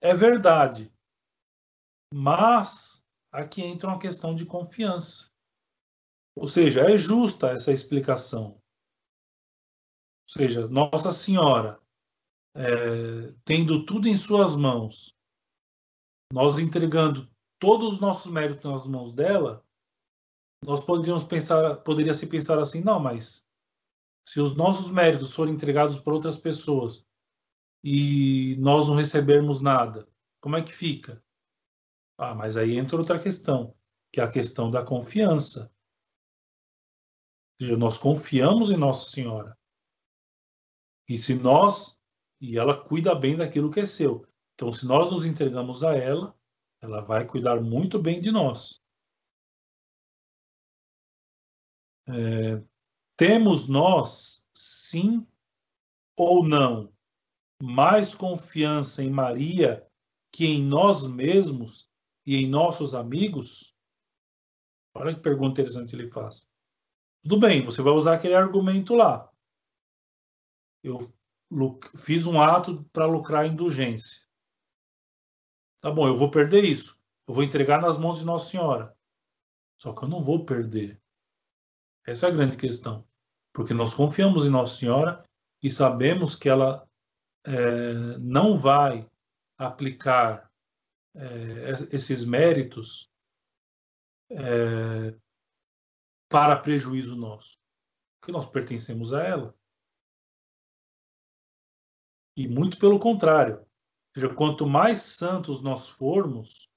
S1: é verdade, mas aqui entra uma questão de confiança. Ou seja, é justa essa explicação. Ou seja, Nossa Senhora, é, tendo tudo em suas mãos, nós entregando todos os nossos méritos nas mãos dela, nós poderíamos pensar, poderia se pensar assim, não, mas se os nossos méritos forem entregados por outras pessoas e nós não recebermos nada, como é que fica? Ah, mas aí entra outra questão, que é a questão da confiança seja, nós confiamos em Nossa Senhora. E se nós, e ela cuida bem daquilo que é seu. Então, se nós nos entregamos a ela, ela vai cuidar muito bem de nós. É, temos nós, sim ou não, mais confiança em Maria que em nós mesmos e em nossos amigos? Olha que pergunta interessante ele faz. Tudo bem, você vai usar aquele argumento lá. Eu fiz um ato para lucrar indulgência. Tá bom, eu vou perder isso. Eu vou entregar nas mãos de Nossa Senhora. Só que eu não vou perder. Essa é a grande questão. Porque nós confiamos em Nossa Senhora e sabemos que ela é, não vai aplicar é, esses méritos é, para prejuízo nosso, porque nós pertencemos a ela. E muito pelo contrário. Seja, quanto mais santos nós formos,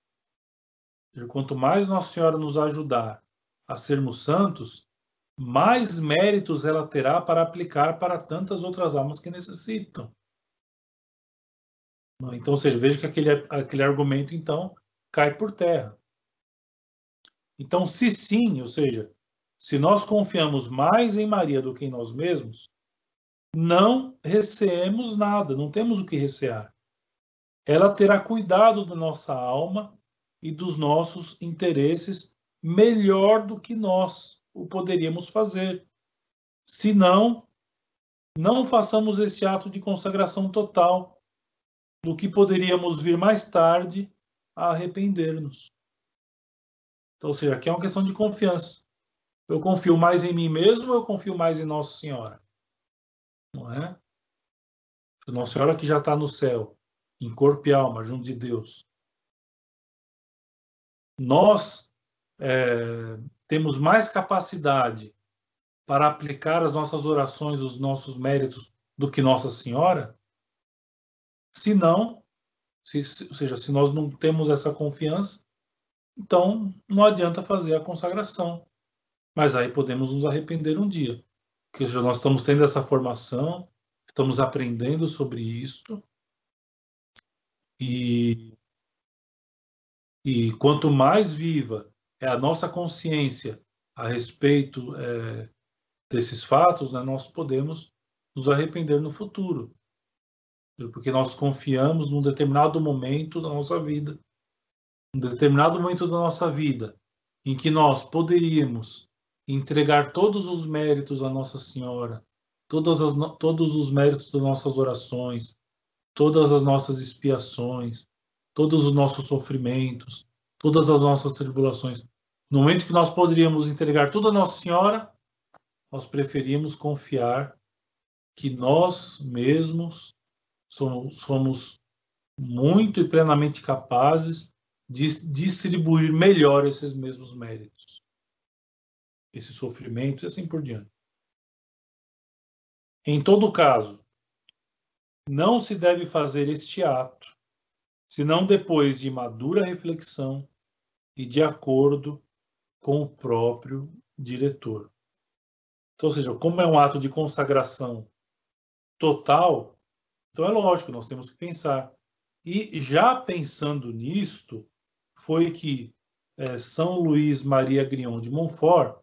S1: seja, quanto mais Nossa Senhora nos ajudar a sermos santos, mais méritos ela terá para aplicar para tantas outras almas que necessitam. Então, ou seja, veja que aquele, aquele argumento, então, cai por terra. Então, se sim, ou seja, se nós confiamos mais em Maria do que em nós mesmos, não receemos nada, não temos o que recear. Ela terá cuidado da nossa alma e dos nossos interesses melhor do que nós o poderíamos fazer. Se não, não façamos esse ato de consagração total, do que poderíamos vir mais tarde a arrepender-nos. Então, ou seja, aqui é uma questão de confiança. Eu confio mais em mim mesmo ou eu confio mais em Nossa Senhora? Não é? Nossa Senhora que já está no céu, em corpo e alma, junto de Deus. Nós é, temos mais capacidade para aplicar as nossas orações, os nossos méritos do que Nossa Senhora? Se não, se, se, ou seja, se nós não temos essa confiança, então não adianta fazer a consagração. Mas aí podemos nos arrepender um dia. Porque nós estamos tendo essa formação, estamos aprendendo sobre isso. E, e quanto mais viva é a nossa consciência a respeito é, desses fatos, né, nós podemos nos arrepender no futuro. Porque nós confiamos num determinado momento da nossa vida, um determinado momento da nossa vida, em que nós poderíamos entregar todos os méritos à Nossa Senhora, todas as, todos os méritos das nossas orações, todas as nossas expiações, todos os nossos sofrimentos, todas as nossas tribulações. No momento que nós poderíamos entregar tudo a Nossa Senhora, nós preferimos confiar que nós mesmos somos, somos muito e plenamente capazes de distribuir melhor esses mesmos méritos, esses sofrimentos e assim por diante. Em todo caso, não se deve fazer este ato, senão depois de madura reflexão e de acordo com o próprio diretor. Então, ou seja, como é um ato de consagração total, então é lógico, nós temos que pensar. E já pensando nisto, foi que é, São Luís Maria Grion de Montfort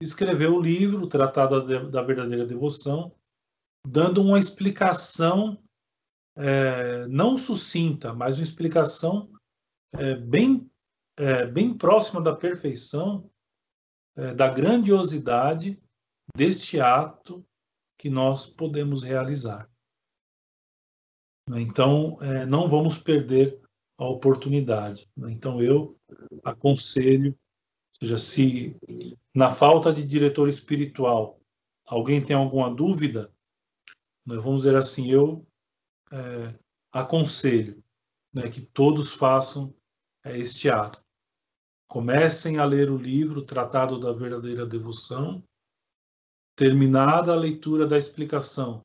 S1: escreveu o livro Tratado da Verdadeira Devoção, dando uma explicação é, não sucinta, mas uma explicação é, bem, é, bem próxima da perfeição, é, da grandiosidade deste ato que nós podemos realizar. Então, é, não vamos perder a oportunidade. Então, eu aconselho, ou seja, se na falta de diretor espiritual alguém tem alguma dúvida, vamos dizer assim, eu é, aconselho né, que todos façam é, este ato. Comecem a ler o livro Tratado da Verdadeira Devoção. Terminada a leitura da explicação,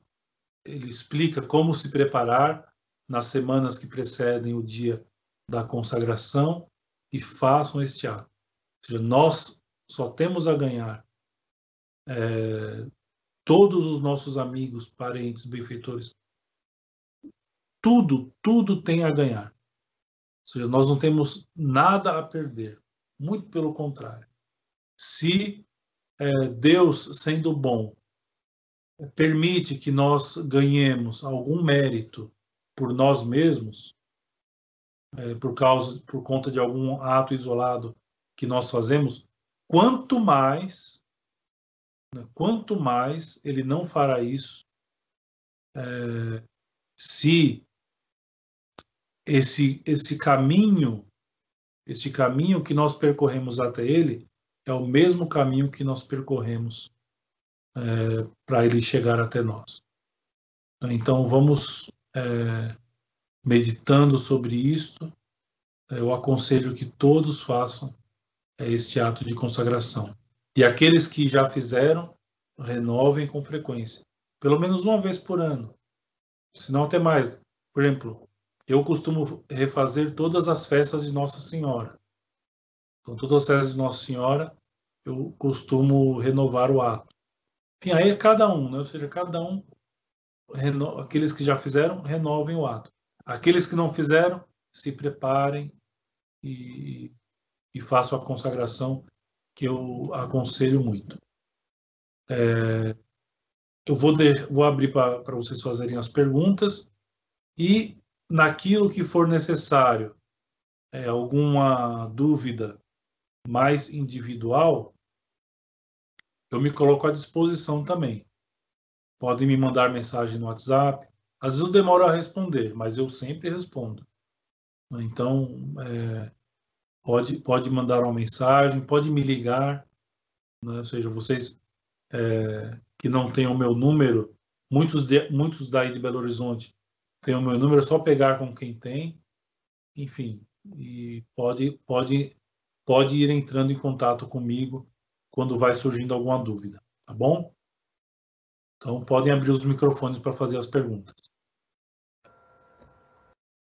S1: ele explica como se preparar nas semanas que precedem o dia da consagração e façam este ato. Ou seja, nós só temos a ganhar é, todos os nossos amigos, parentes, benfeitores tudo, tudo tem a ganhar. Ou seja, nós não temos nada a perder. Muito pelo contrário. Se é, Deus, sendo bom, permite que nós ganhemos algum mérito por nós mesmos, é, por causa, por conta de algum ato isolado que nós fazemos, quanto mais, né, quanto mais ele não fará isso é, se esse esse caminho, esse caminho que nós percorremos até ele é o mesmo caminho que nós percorremos é, para ele chegar até nós. Então vamos é, meditando sobre isto. Eu aconselho que todos façam é, este ato de consagração. E aqueles que já fizeram, renovem com frequência, pelo menos uma vez por ano. Se não até mais. Por exemplo, eu costumo refazer todas as festas de Nossa Senhora. Então, todas as festas de Nossa Senhora, eu costumo renovar o ato. Enfim, aí é cada um, né? ou seja, cada um, reno... aqueles que já fizeram, renovem o ato. Aqueles que não fizeram, se preparem e, e façam a consagração, que eu aconselho muito. É... Eu vou, de... vou abrir para vocês fazerem as perguntas e naquilo que for necessário, é, alguma dúvida mais individual, eu me coloco à disposição também. Podem me mandar mensagem no WhatsApp. Às vezes eu demoro a responder, mas eu sempre respondo. Então, é, pode, pode mandar uma mensagem, pode me ligar. Né? Ou seja, vocês é, que não têm o meu número, muitos, de, muitos daí de Belo Horizonte tem o meu número, é só pegar com quem tem, enfim, e pode, pode, pode ir entrando em contato comigo quando vai surgindo alguma dúvida, tá bom? Então podem abrir os microfones para fazer as perguntas.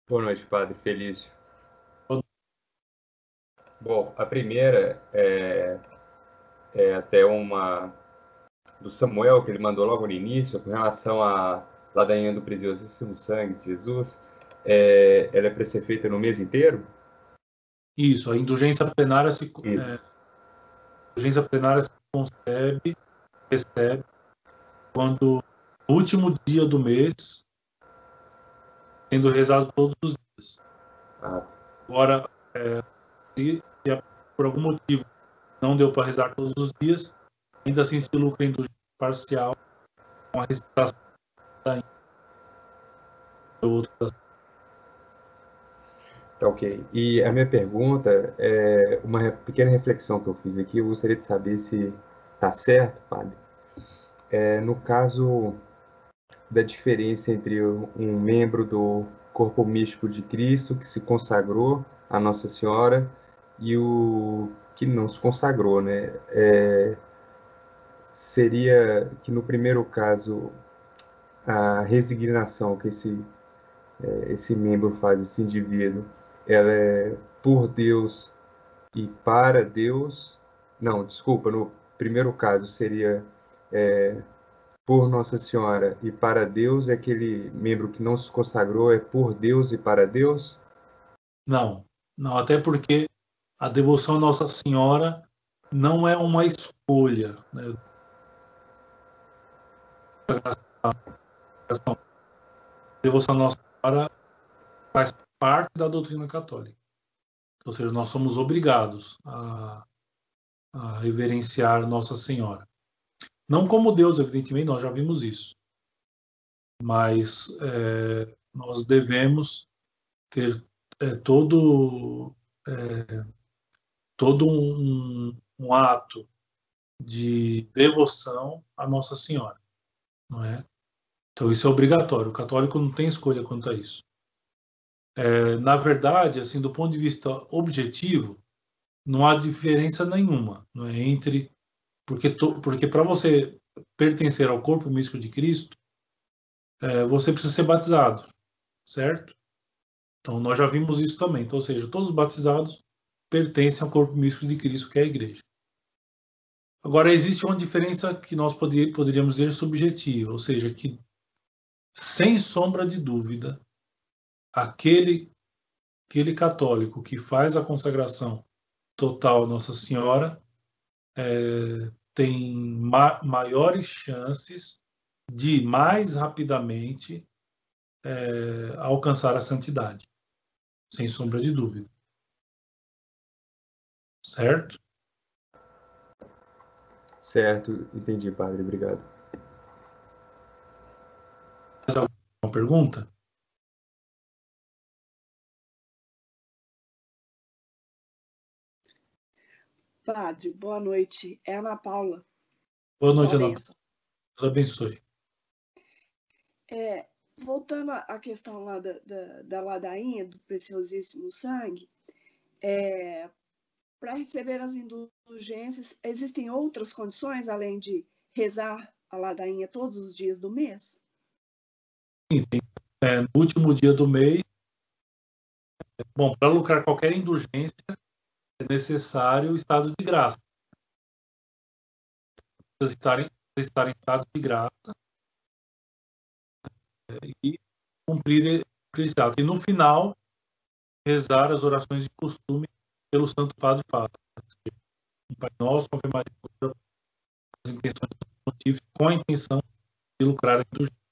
S2: Boa noite, Padre Felício. Bom, a primeira é, é até uma do Samuel, que ele mandou logo no início, com relação à ladainha do preciosíssimo sangue de Jesus. É, ela é para ser feita no mês inteiro?
S1: Isso, a indulgência plenária se, é, a indulgência plenária se concebe, recebe, quando no último dia do mês, sendo rezado todos os dias. Ah. Agora, é, se, se, por algum motivo não deu para rezar todos os dias, ainda assim se lucra em parcial com a recitação da outra
S2: Tá ok. E a minha pergunta é uma pequena reflexão que eu fiz aqui. Eu gostaria de saber se está certo, padre. É, no caso da diferença entre um membro do corpo místico de Cristo que se consagrou a Nossa Senhora e o que não se consagrou, né? É, seria que no primeiro caso a resignação que esse é, esse membro faz, esse indivíduo, ela é por Deus e para Deus. Não, desculpa, no primeiro caso seria é, por Nossa Senhora e para Deus, é aquele membro que não se consagrou é por Deus e para Deus?
S1: Não, não, até porque a devoção a Nossa Senhora não é uma escolha. Né? A devoção a Nossa Senhora faz parte da doutrina católica. Ou seja, nós somos obrigados a, a reverenciar Nossa Senhora. Não como Deus, evidentemente, nós já vimos isso. Mas é, nós devemos ter é, todo, é, todo um, um ato de devoção à Nossa Senhora, não é? Então isso é obrigatório. O católico não tem escolha quanto a isso. É, na verdade, assim, do ponto de vista objetivo, não há diferença nenhuma não é, entre porque to, porque para você pertencer ao corpo místico de Cristo, é, você precisa ser batizado, certo? Então nós já vimos isso também. Então, ou seja, todos os batizados pertencem ao corpo místico de Cristo, que é a Igreja. Agora existe uma diferença que nós poderíamos dizer subjetiva, ou seja, que sem sombra de dúvida aquele, aquele católico que faz a consagração total Nossa Senhora é, tem ma maiores chances de mais rapidamente é, alcançar a santidade, sem sombra de dúvida. Certo?
S2: Certo, entendi, padre. Obrigado.
S1: Mais alguma pergunta?
S3: Padre, boa noite. É Ana Paula.
S1: Boa noite, Ana Paula. Deus abençoe.
S3: É, voltando à questão lá da, da, da ladainha, do preciosíssimo sangue, é, para receber as indulgências, existem outras condições além de rezar a ladainha todos os dias do mês?
S1: Sim, é, no último dia do mês, bom, para lucrar qualquer indulgência, é necessário o estado de graça. Precisa estar em, em estado de graça é, e cumprir, esse ato. E no final, rezar as orações de costume pelo Santo Padre Papa. Um Pai Nosso, Ave as intenções motivos com a intenção de lucrar a indulgência.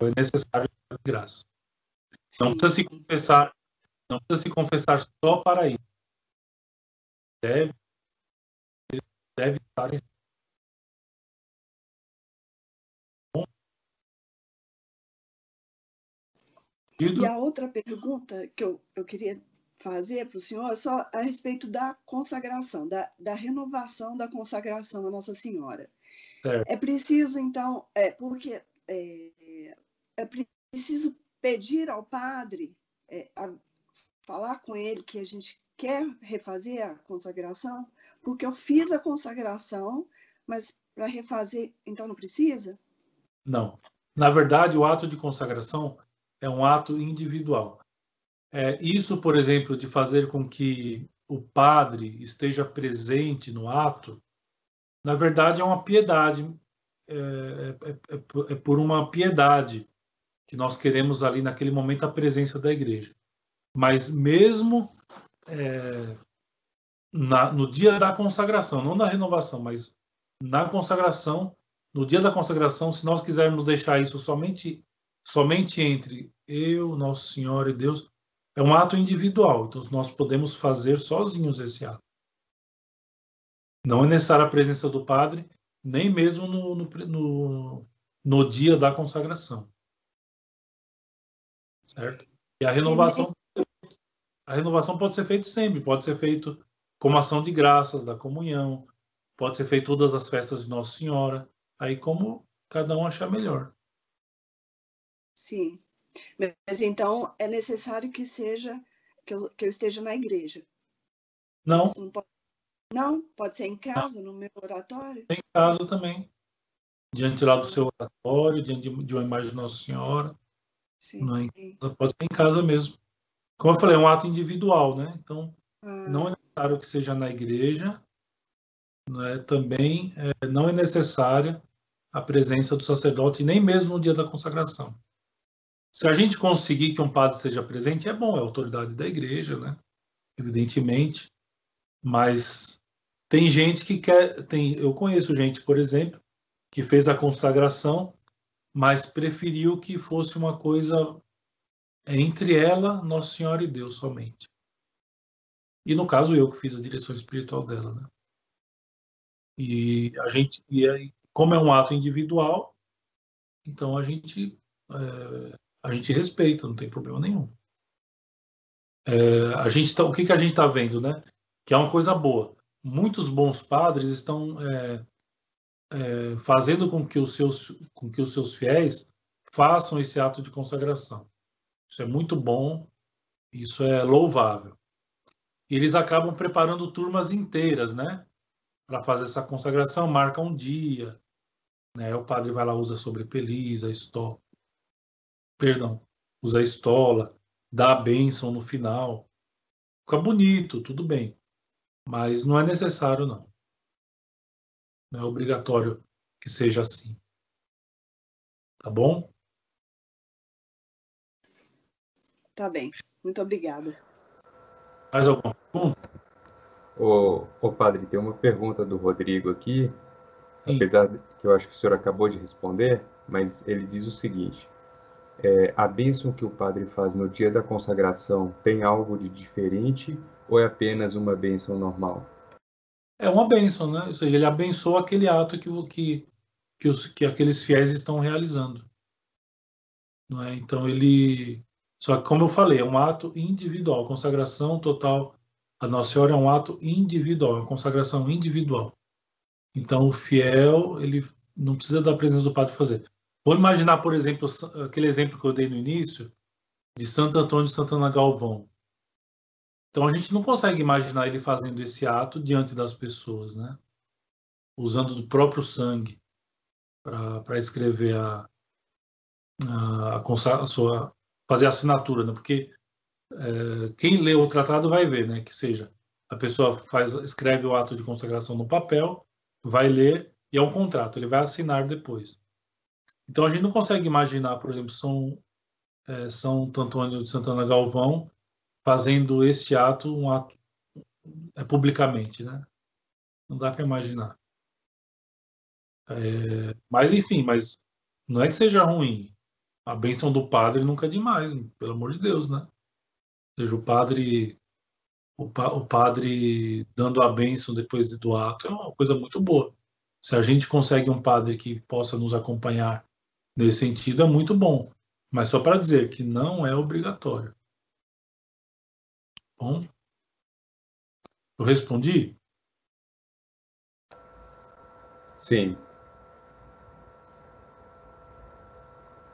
S1: É necessário a graça. Não precisa se confessar não precisa se confessar só para isso. Deve, deve estar em
S3: E a outra pergunta que eu, eu queria fazer para o senhor é só a respeito da consagração, da, da renovação da consagração à Nossa Senhora. Certo. É preciso, então, é, porque é, é preciso pedir ao padre é, a, falar com ele que a gente quer refazer a consagração? Porque eu fiz a consagração, mas para refazer, então não precisa?
S1: Não. Na verdade, o ato de consagração é um ato individual. É, isso, por exemplo, de fazer com que o padre esteja presente no ato, na verdade é uma piedade, é, é, é, é por uma piedade que nós queremos ali naquele momento a presença da igreja. Mas mesmo é, na, no dia da consagração, não na renovação, mas na consagração, no dia da consagração, se nós quisermos deixar isso somente, somente entre eu, Nosso Senhor e Deus, é um ato individual. Então nós podemos fazer sozinhos esse ato. Não é necessária a presença do padre, nem mesmo no, no, no, no dia da consagração. Certo? E a renovação, a renovação pode ser feita sempre, pode ser feito como ação de graças da comunhão, pode ser feito todas as festas de Nossa Senhora, aí como cada um achar melhor.
S3: Sim. Mas então é necessário que seja que eu, que eu esteja na igreja.
S1: Não.
S3: Não pode, não, pode ser em casa, não. no meu oratório?
S1: Em casa também. Diante lá do seu oratório, diante de, de uma imagem de Nossa Senhora. Sim. Pode ser em casa mesmo. Como eu falei, é um ato individual, né? Então, ah. não é necessário que seja na igreja, né? também é, não é necessária a presença do sacerdote, nem mesmo no dia da consagração. Se a gente conseguir que um padre seja presente, é bom, é autoridade da igreja, né? Evidentemente. Mas tem gente que quer. Tem, eu conheço gente, por exemplo, que fez a consagração, mas preferiu que fosse uma coisa entre ela, Nossa Senhora e Deus somente. E no caso eu que fiz a direção espiritual dela, né? E a gente, e aí, como é um ato individual, então a gente é, a gente respeita, não tem problema nenhum. É, a gente tá, o que, que a gente está vendo, né? Que é uma coisa boa. Muitos bons padres estão é, é, fazendo com que, os seus, com que os seus fiéis façam esse ato de consagração. Isso é muito bom, isso é louvável. E eles acabam preparando turmas inteiras, né? Para fazer essa consagração, marca um dia, né? O padre vai lá, usa sobre peliza, estopa perdão, usa a estola, dá a bênção no final. Fica bonito, tudo bem. Mas não é necessário, não. Não é obrigatório que seja assim. Tá bom?
S3: Tá bem. Muito obrigada.
S1: Mais alguma pergunta?
S2: Ô, ô padre, tem uma pergunta do Rodrigo aqui, Sim. apesar de que eu acho que o senhor acabou de responder, mas ele diz o seguinte: é, a bênção que o padre faz no dia da consagração tem algo de diferente ou é apenas uma bênção normal?
S1: É uma bênção, né? Ou seja, ele abençoa aquele ato que, que, que, os, que aqueles fiéis estão realizando. Não é? Então ele. Só que, como eu falei, é um ato individual. Consagração total a Nossa Senhora é um ato individual, é uma consagração individual. Então o fiel, ele não precisa da presença do padre fazer. Vamos imaginar, por exemplo, aquele exemplo que eu dei no início, de Santo Antônio de Santana Galvão. Então a gente não consegue imaginar ele fazendo esse ato diante das pessoas, né? Usando do próprio sangue para escrever a, a, a, sua fazer a assinatura, né? Porque é, quem lê o tratado vai ver, né? Que seja a pessoa faz escreve o ato de consagração no papel, vai ler e é um contrato, ele vai assinar depois. Então a gente não consegue imaginar, por exemplo, São, é, São Antônio de Santana Galvão fazendo este ato um ato é, publicamente, né? Não dá para imaginar. É, mas enfim, mas não é que seja ruim. A bênção do padre nunca é demais, pelo amor de Deus, né? Seja, o padre o, pa, o padre dando a bênção depois do ato é uma coisa muito boa. Se a gente consegue um padre que possa nos acompanhar Nesse sentido, é muito bom, mas só para dizer que não é obrigatório. Bom, eu respondi?
S2: Sim.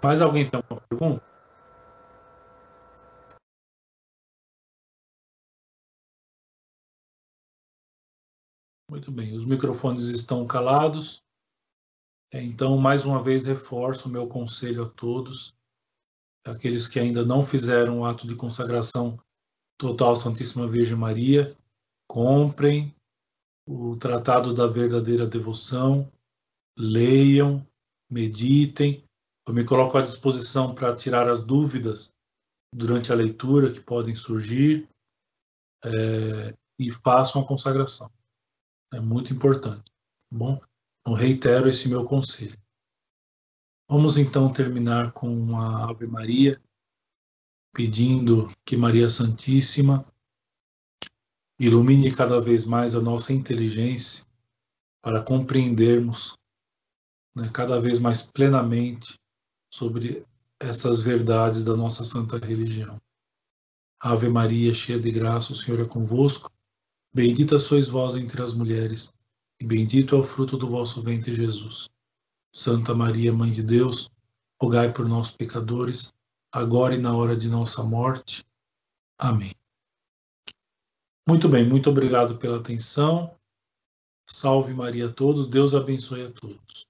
S1: Mais alguém tem alguma pergunta? Muito bem, os microfones estão calados. É, então, mais uma vez, reforço o meu conselho a todos, aqueles que ainda não fizeram o ato de consagração total Santíssima Virgem Maria, comprem o Tratado da Verdadeira Devoção, leiam, meditem. Eu me coloco à disposição para tirar as dúvidas durante a leitura que podem surgir é, e façam a consagração. É muito importante. Tá bom, eu reitero esse meu conselho. Vamos então terminar com a Ave Maria, pedindo que Maria Santíssima ilumine cada vez mais a nossa inteligência para compreendermos né, cada vez mais plenamente sobre essas verdades da nossa santa religião. Ave Maria, cheia de graça, o Senhor é convosco. Bendita sois vós entre as mulheres, e bendito é o fruto do vosso ventre, Jesus. Santa Maria, Mãe de Deus, rogai por nós, pecadores, agora e na hora de nossa morte. Amém. Muito bem, muito obrigado pela atenção. Salve Maria a todos, Deus abençoe a todos.